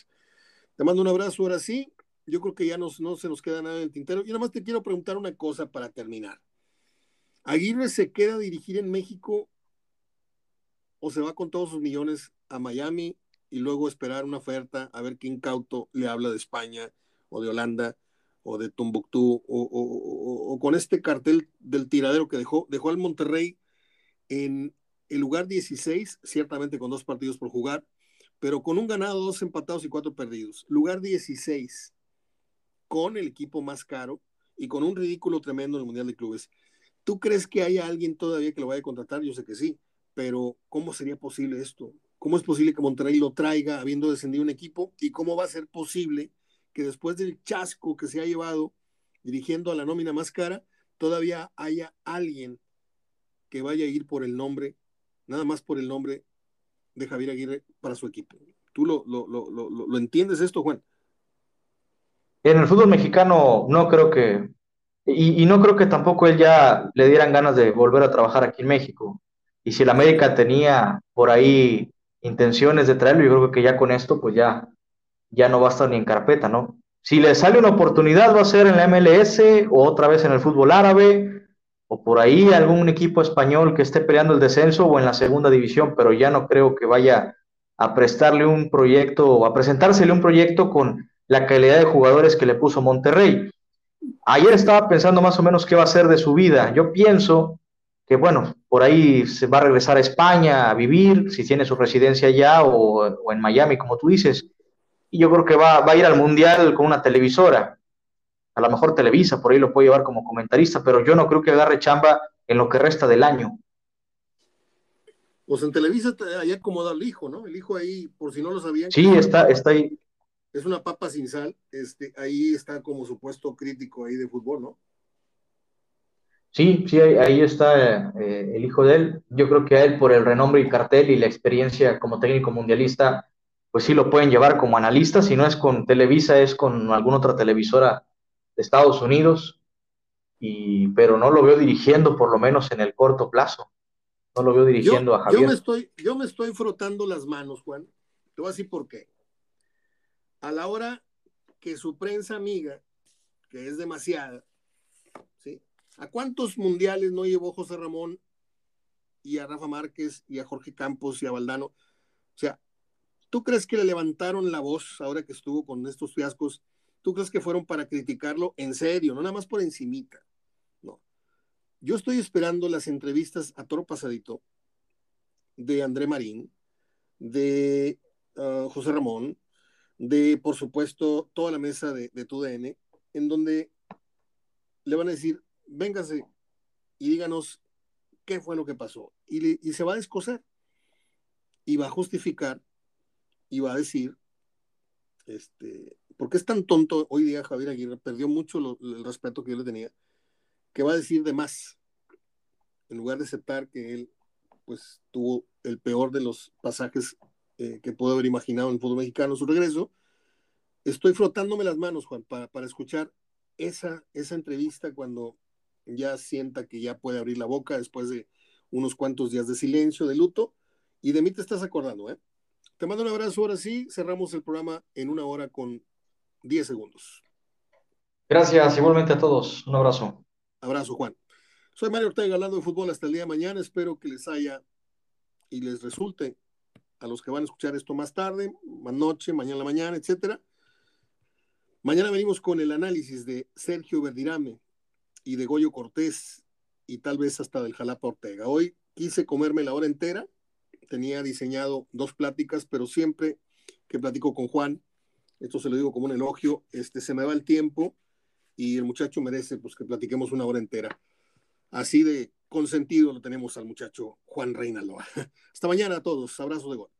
Te mando un abrazo ahora sí. Yo creo que ya no se nos queda nada en el tintero. Y nada más te quiero preguntar una cosa para terminar. Aguirre se queda a dirigir en México o se va con todos sus millones a Miami y luego esperar una oferta a ver qué incauto le habla de España o de Holanda o de Tombuctú o, con este cartel del tiradero que dejó, dejó al Monterrey en el lugar 16, ciertamente con dos partidos por jugar, pero con un ganado, dos empatados y cuatro perdidos. Lugar 16, con el equipo más caro y con un ridículo tremendo en el Mundial de Clubes. ¿Tú crees que haya alguien todavía que lo vaya a contratar? Yo sé que sí, pero ¿cómo sería posible esto? ¿Cómo es posible que Monterrey lo traiga habiendo descendido un equipo? ¿Y cómo va a ser posible que después del chasco que se ha llevado dirigiendo a la nómina más cara, todavía haya alguien que vaya a ir por el nombre, nada más por el nombre de Javier Aguirre para su equipo? ¿Tú lo, lo, lo, lo entiendes esto, Juan? En el fútbol mexicano no creo que y, no creo que tampoco él ya le dieran ganas de volver a trabajar aquí en México. Y si el América tenía por ahí intenciones de traerlo, yo creo que ya con esto, pues ya, ya no va a estar ni en carpeta, ¿no? Si le sale una oportunidad, va a ser en la MLS o otra vez en el fútbol árabe o por ahí algún equipo español que esté peleando el descenso o en la segunda división, pero ya no creo que vaya a prestarle un proyecto o a presentársele un proyecto con la calidad de jugadores que le puso Monterrey. Ayer estaba pensando más o menos qué va a hacer de su vida. Yo pienso que, bueno, por ahí se va a regresar a España a vivir, si tiene su residencia allá o, en Miami, como tú dices. Y yo creo que va, va, a ir al Mundial con una televisora. A lo mejor Televisa, por ahí lo puede llevar como comentarista, pero yo no creo que agarre chamba en lo que resta del año. Pues en Televisa hay acomodado al hijo, ¿no? El hijo ahí, por si no lo sabían. Sí, está, está ahí es una papa sin sal, este, ahí está como supuesto crítico ahí de fútbol, ¿no? Sí, sí, ahí está eh, el hijo de él. Yo creo que a él, por el renombre y cartel y la experiencia como técnico mundialista, pues sí lo pueden llevar como analista. Si no es con Televisa, es con alguna otra televisora de Estados Unidos. Y, pero no lo veo dirigiendo, por lo menos en el corto plazo. No lo veo dirigiendo a Javier. Yo me, estoy, yo me estoy frotando las manos, Juan. Te voy a decir por qué a la hora que su prensa amiga, que es demasiada, ¿sí? ¿A cuántos mundiales no llevó José Ramón y a Rafa Márquez y a Jorge Campos y a Valdano? O sea, ¿tú crees que le levantaron la voz ahora que estuvo con estos fiascos? ¿Tú crees que fueron para criticarlo en serio, no nada más por encimita? No. Yo estoy esperando las entrevistas a toro pasadito de André Marín, de ah, José Ramón, de, por supuesto, toda la mesa de, de TUDN, en donde le van a decir, véngase y díganos qué fue lo que pasó. Y, y se va a descoser y va a justificar va a decir, este, porque es tan tonto hoy día Javier Aguirre, perdió mucho el respeto que yo le tenía, que va a decir de más. en lugar de aceptar que él pues tuvo el peor de los pasajes eh, que puedo haber imaginado en el fútbol mexicano su regreso, estoy frotándome las manos, Juan, para, para escuchar esa, esa entrevista cuando ya sienta que ya puede abrir la boca después de unos cuantos días de silencio, de luto, y de mí te estás acordando, ¿eh? Te mando un abrazo, ahora sí, cerramos el programa en una hora con 10 segundos. Gracias, igualmente a todos. Un abrazo. Abrazo, Juan. Soy Mario Ortega, hablando de fútbol hasta el día de mañana. Espero que les haya y les resulte a los que van a escuchar esto más tarde, más noche, mañana la mañana, etcétera. Mañana venimos con el análisis de Sergio Verdirame y de Goyo Cortés y tal vez hasta del Jalapa Ortega. Hoy quise comerme la hora entera, tenía diseñado dos pláticas, pero siempre que platico con Juan, esto se lo digo como un elogio, este, se me va el tiempo y el muchacho merece pues que platiquemos una hora entera. Así de consentido lo tenemos al muchacho Juan Reinaloa. Hasta mañana a todos. Abrazo de gol.